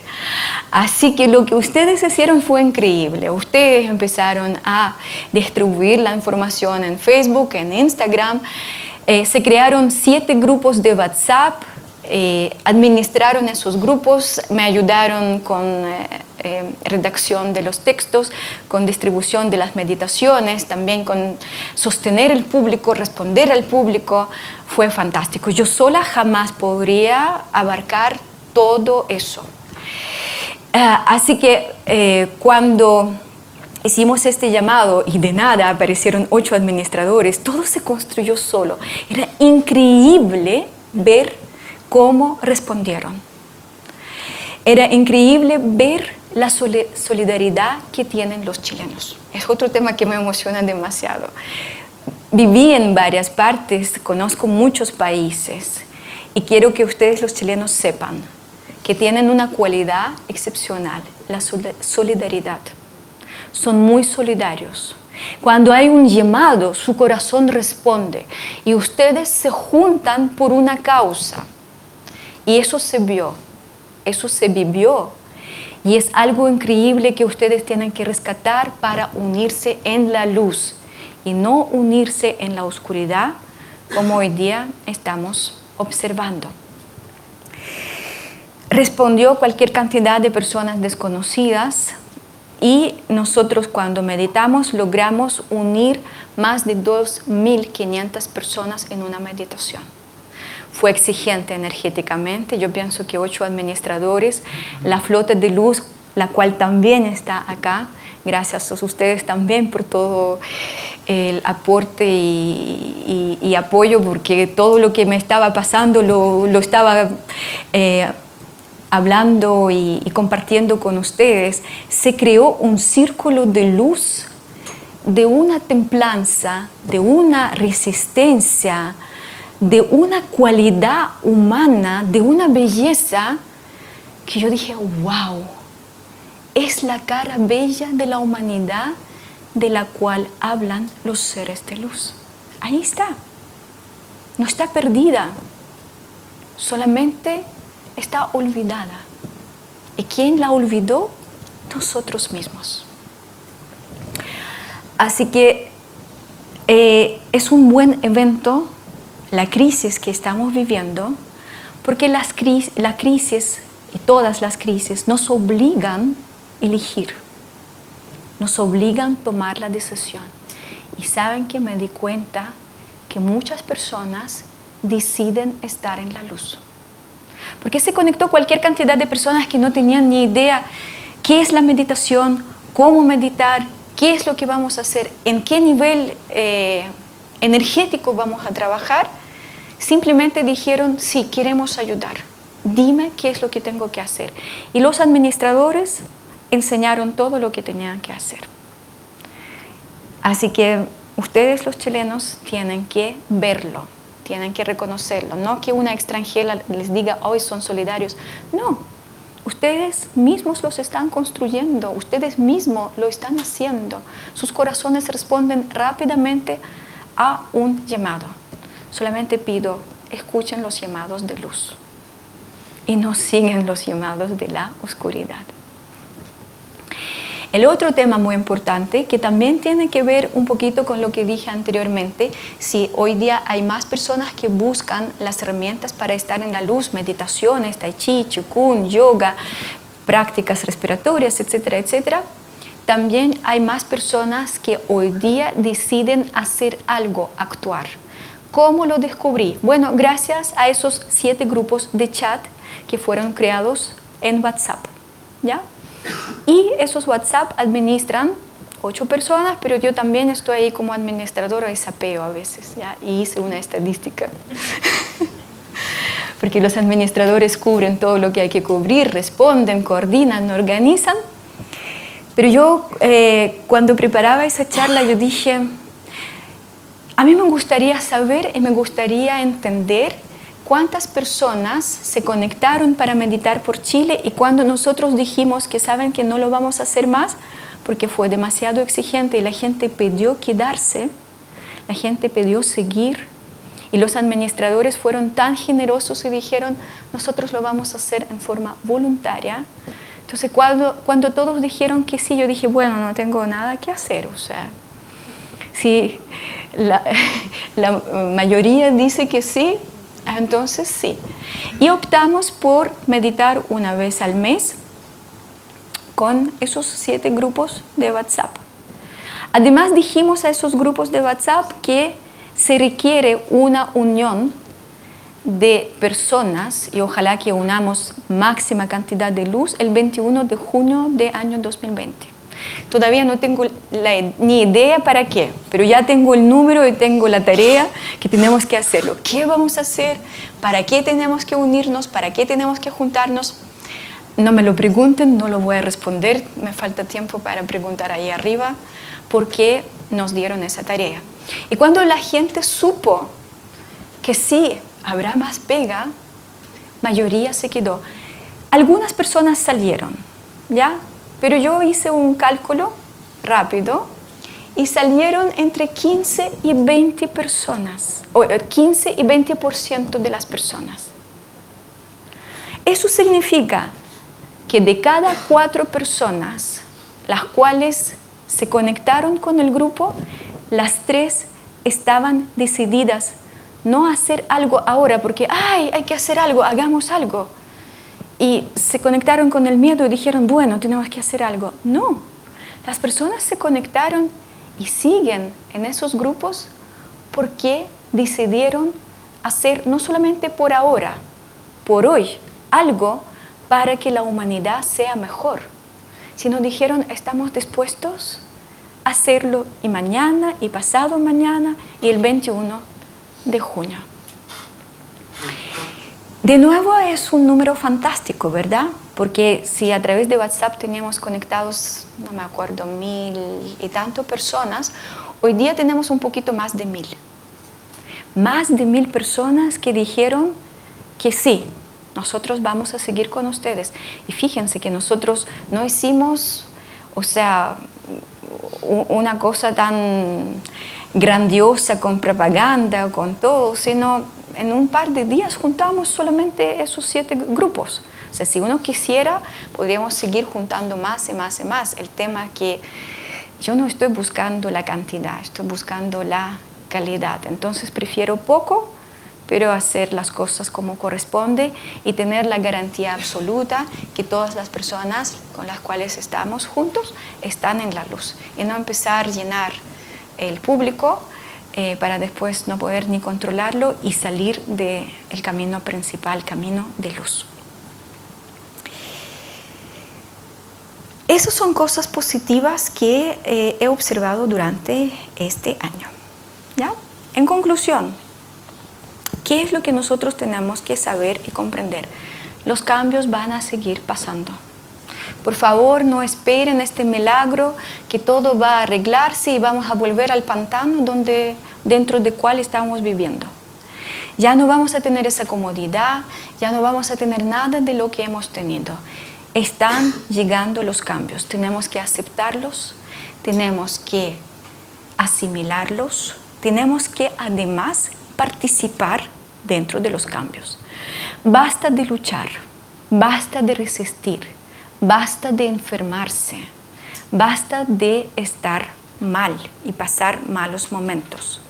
Así que lo que ustedes hicieron fue increíble. Ustedes empezaron a distribuir la información en Facebook, en Instagram. Eh, se crearon siete grupos de WhatsApp eh, administraron esos grupos, me ayudaron con eh, eh, redacción de los textos, con distribución de las meditaciones, también con sostener el público, responder al público. Fue fantástico. Yo sola jamás podría abarcar todo eso. así que cuando hicimos este llamado y de nada aparecieron ocho administradores, todo se construyó solo. Era increíble ver cómo respondieron. Era increíble ver la solidaridad que tienen los chilenos. Es otro tema que me emociona demasiado. Viví en varias partes, conozco muchos países y quiero que ustedes los chilenos sepan que tienen una cualidad excepcional, la solidaridad. Son muy solidarios. Cuando hay un llamado, su corazón responde y ustedes se juntan por una causa. Y eso se vio, eso se vivió. Y es algo increíble que ustedes tienen que rescatar para unirse en la luz y no unirse en la oscuridad como hoy día estamos observando. Respondió cualquier cantidad de personas desconocidas y nosotros cuando meditamos logramos unir más de 2.500 personas en una meditación fue exigente energéticamente. Yo pienso que ocho administradores, la flota de luz, la cual también está acá, gracias a ustedes también por todo el aporte y, apoyo, porque todo lo que me estaba pasando lo, estaba eh, hablando y, y compartiendo con ustedes. Se creó un círculo de luz, de una templanza, de una resistencia, de una cualidad humana, de una belleza, que yo dije, wow, es la cara bella de la humanidad de la cual hablan los seres de luz. Ahí está. No está perdida, solamente está olvidada. ¿Y quién la olvidó? Nosotros mismos. Así que eh, es un buen evento la crisis que estamos viviendo, porque las la crisis y todas las crisis nos obligan a elegir, nos obligan a tomar la decisión. Y saben que me di cuenta que muchas personas deciden estar en la luz. Porque se conectó cualquier cantidad de personas que no tenían ni idea qué es la meditación, cómo meditar, qué es lo que vamos a hacer, en qué nivel eh, energético vamos a trabajar Simplemente dijeron, sí, queremos ayudar. Dime qué es lo que tengo que hacer. Y los administradores enseñaron todo lo que tenían que hacer. Así que ustedes los chilenos tienen que verlo, tienen que reconocerlo. No que una extranjera les diga, hoy son solidarios. No, ustedes mismos los están construyendo, ustedes mismos lo están haciendo. Sus corazones responden rápidamente a un llamado. Solamente pido, escuchen los llamados de luz y no siguen los llamados de la oscuridad. El otro tema muy importante que también tiene que ver un poquito con lo que dije anteriormente, si hoy día hay más personas que buscan las herramientas para estar en la luz, meditaciones, tai chi, chikun, yoga, prácticas respiratorias, etcétera, etcétera, también hay más personas que hoy día deciden hacer algo, actuar. ¿Cómo lo descubrí? Bueno, gracias a esos siete grupos de chat que fueron creados en WhatsApp. ¿Ya? Y esos WhatsApp administran ocho personas, pero yo también estoy ahí como administradora de sapeo a veces, ¿ya? y hice una estadística. Porque los administradores cubren todo lo que hay que cubrir, responden, coordinan, organizan. Pero yo eh, cuando preparaba esa charla, yo dije, a mí me gustaría saber y me gustaría entender cuántas personas se conectaron para meditar por Chile y cuando nosotros dijimos que saben que no lo vamos a hacer más porque fue demasiado exigente y la gente pidió quedarse, la gente pidió seguir y los administradores fueron tan generosos y dijeron, nosotros lo vamos a hacer en forma voluntaria. Entonces cuando, cuando todos dijeron que sí, yo dije, bueno, no tengo nada que hacer, o sea, si la, mayoría dice que sí, entonces sí. Y optamos por meditar una vez al mes con esos siete grupos de WhatsApp. Además dijimos a esos grupos de WhatsApp que se requiere una unión de personas y ojalá que unamos máxima cantidad de luz el 21 de junio de año 2020. Todavía no tengo ni idea para qué, pero ya tengo el número y tengo la tarea que tenemos que hacerlo. ¿Qué vamos a hacer? ¿Para qué tenemos que unirnos? ¿Para qué tenemos que juntarnos? No me lo pregunten, no lo voy a responder. Me falta tiempo para preguntar ahí arriba por qué nos dieron esa tarea. Y cuando la gente supo que sí, habrá más pega, mayoría se quedó. Algunas personas salieron, ¿ya? Pero yo hice un cálculo rápido y salieron entre 15 y 20 personas, o 15 eh, y 20% de las personas. Eso significa que de cada cuatro personas, las cuales se conectaron con el grupo, las tres estaban decididas no a hacer algo ahora porque, ay, hay que hacer algo, hagamos algo y se conectaron con el miedo y dijeron, bueno, tenemos que hacer algo. No, las personas se conectaron y siguen en esos grupos porque decidieron hacer no solamente por ahora, por hoy, algo para que la humanidad sea mejor, sino dijeron, estamos dispuestos a hacerlo y mañana y pasado mañana y el 21 de junio. De nuevo es un número fantástico, ¿verdad? Porque si a través de WhatsApp teníamos conectados, no me acuerdo, mil y tanto personas, hoy día tenemos un poquito más de mil. Más de mil personas que dijeron que sí, nosotros vamos a seguir con ustedes. Y fíjense que nosotros no hicimos, o sea, una cosa tan grandiosa con propaganda, con todo, sino en un par de días juntamos solamente esos siete grupos. O sea, si uno quisiera, podríamos seguir juntando más y más y más. El tema es que yo no estoy buscando la cantidad, estoy buscando la calidad. Entonces prefiero poco, pero hacer las cosas como corresponde y tener la garantía absoluta que todas las personas con las cuales estamos juntos están en la luz. Y no empezar a llenar el público eh, para después no poder ni controlarlo y salir del camino principal, camino de luz. Esas son cosas positivas que eh, he observado durante este año. ¿ya? En conclusión, ¿qué es lo que nosotros tenemos que saber y comprender? Los cambios van a seguir pasando. Por favor, no esperen este milagro que todo va a arreglarse y vamos a volver al pantano donde dentro de cuál estamos viviendo. Ya no vamos a tener esa comodidad, ya no vamos a tener nada de lo que hemos tenido. Están llegando los cambios, tenemos que aceptarlos, tenemos que asimilarlos tenemos que además participar dentro de los cambios. Basta de luchar, basta de resistir, basta de enfermarse, basta de estar mal y pasar malos momentos.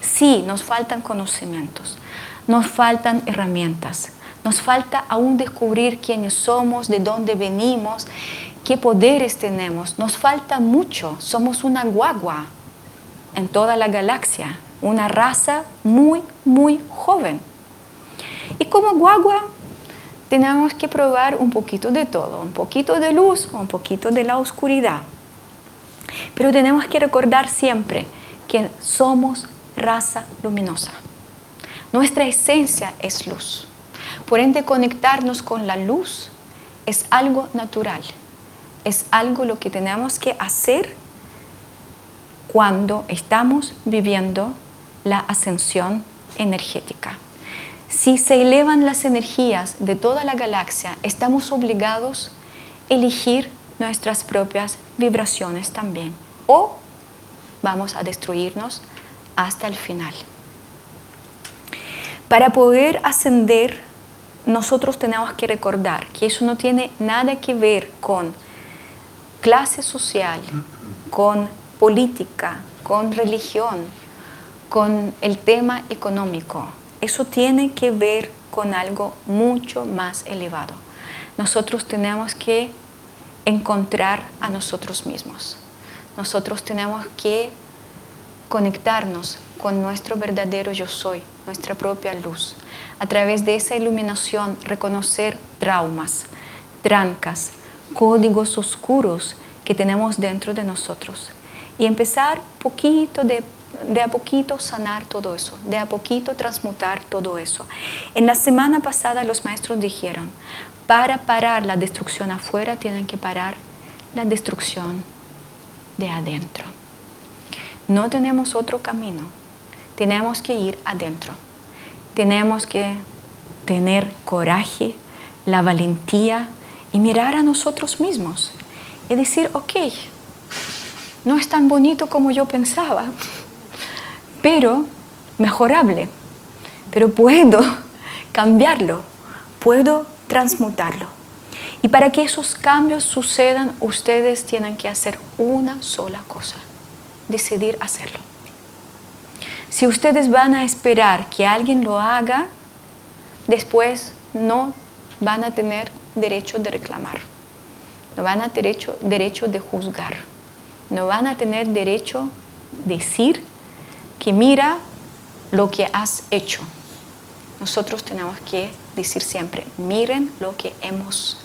Sí, nos faltan conocimientos, nos faltan herramientas, nos falta aún descubrir quiénes somos, de dónde venimos, qué poderes tenemos. Nos falta mucho. Somos una guagua en toda la galaxia, una raza muy, muy joven. Y como guagua tenemos que probar un poquito de todo, un poquito de luz, un poquito de la oscuridad. Pero tenemos que recordar siempre que somos raza luminosa. Nuestra esencia es luz. Por ende, conectarnos con la luz es algo natural, es algo lo que tenemos que hacer cuando estamos viviendo la ascensión energética. Si se elevan las energías de toda la galaxia, estamos obligados a elegir nuestras propias vibraciones también. O vamos a destruirnos hasta el final. Para poder ascender, nosotros tenemos que recordar que eso no tiene nada que ver con clase social, con política, con religión, con el tema económico. Eso tiene que ver con algo mucho más elevado. Nosotros tenemos que encontrar a nosotros mismos. Nosotros tenemos que conectarnos con nuestro verdadero yo soy, nuestra propia luz. A través de esa iluminación reconocer traumas, trancas, códigos oscuros que tenemos dentro de nosotros y empezar poquito de, de a poquito sanar todo eso, de a poquito transmutar todo eso. En la semana pasada los maestros dijeron, para parar la destrucción afuera tienen que parar la destrucción de adentro. No tenemos otro camino, tenemos que ir adentro, tenemos que tener coraje, la valentía y mirar a nosotros mismos y decir, ok, no es tan bonito como yo pensaba, pero mejorable, pero puedo cambiarlo, puedo transmutarlo. Y para que esos cambios sucedan, ustedes tienen que hacer una sola cosa, decidir hacerlo. Si ustedes van a esperar que alguien lo haga, después no van a tener derecho de reclamar, no van a tener derecho, derecho de juzgar, no van a tener derecho de decir que mira lo que has hecho. Nosotros tenemos que decir siempre, miren lo que hemos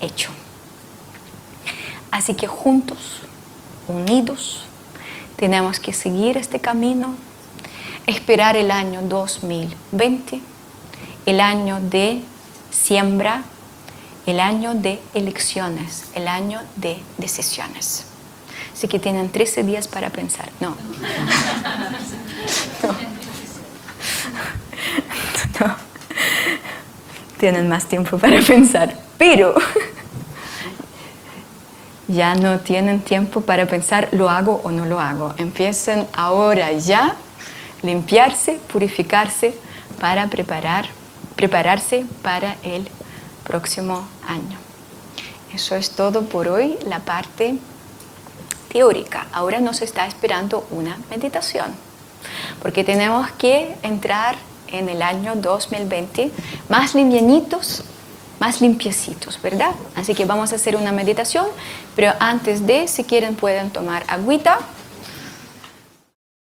hecho. Así que juntos, unidos, tenemos que seguir este camino, esperar el año 2020, el año de siembra, el año de elecciones, el año de decisiones. Así que tienen 13 días para pensar. No. no. no. Tienen más tiempo para pensar. Pero ya no tienen tiempo para pensar, ¿lo hago o no lo hago? Empiecen ahora ya limpiarse, purificarse para preparar, prepararse para el próximo año. Eso es todo por hoy, la parte teórica. Ahora nos está esperando una meditación, porque tenemos que entrar en el año 2020 más limpianitos, más limpiecitos, ¿verdad? Así que vamos a hacer una meditación, pero antes de, si quieren, pueden tomar agüita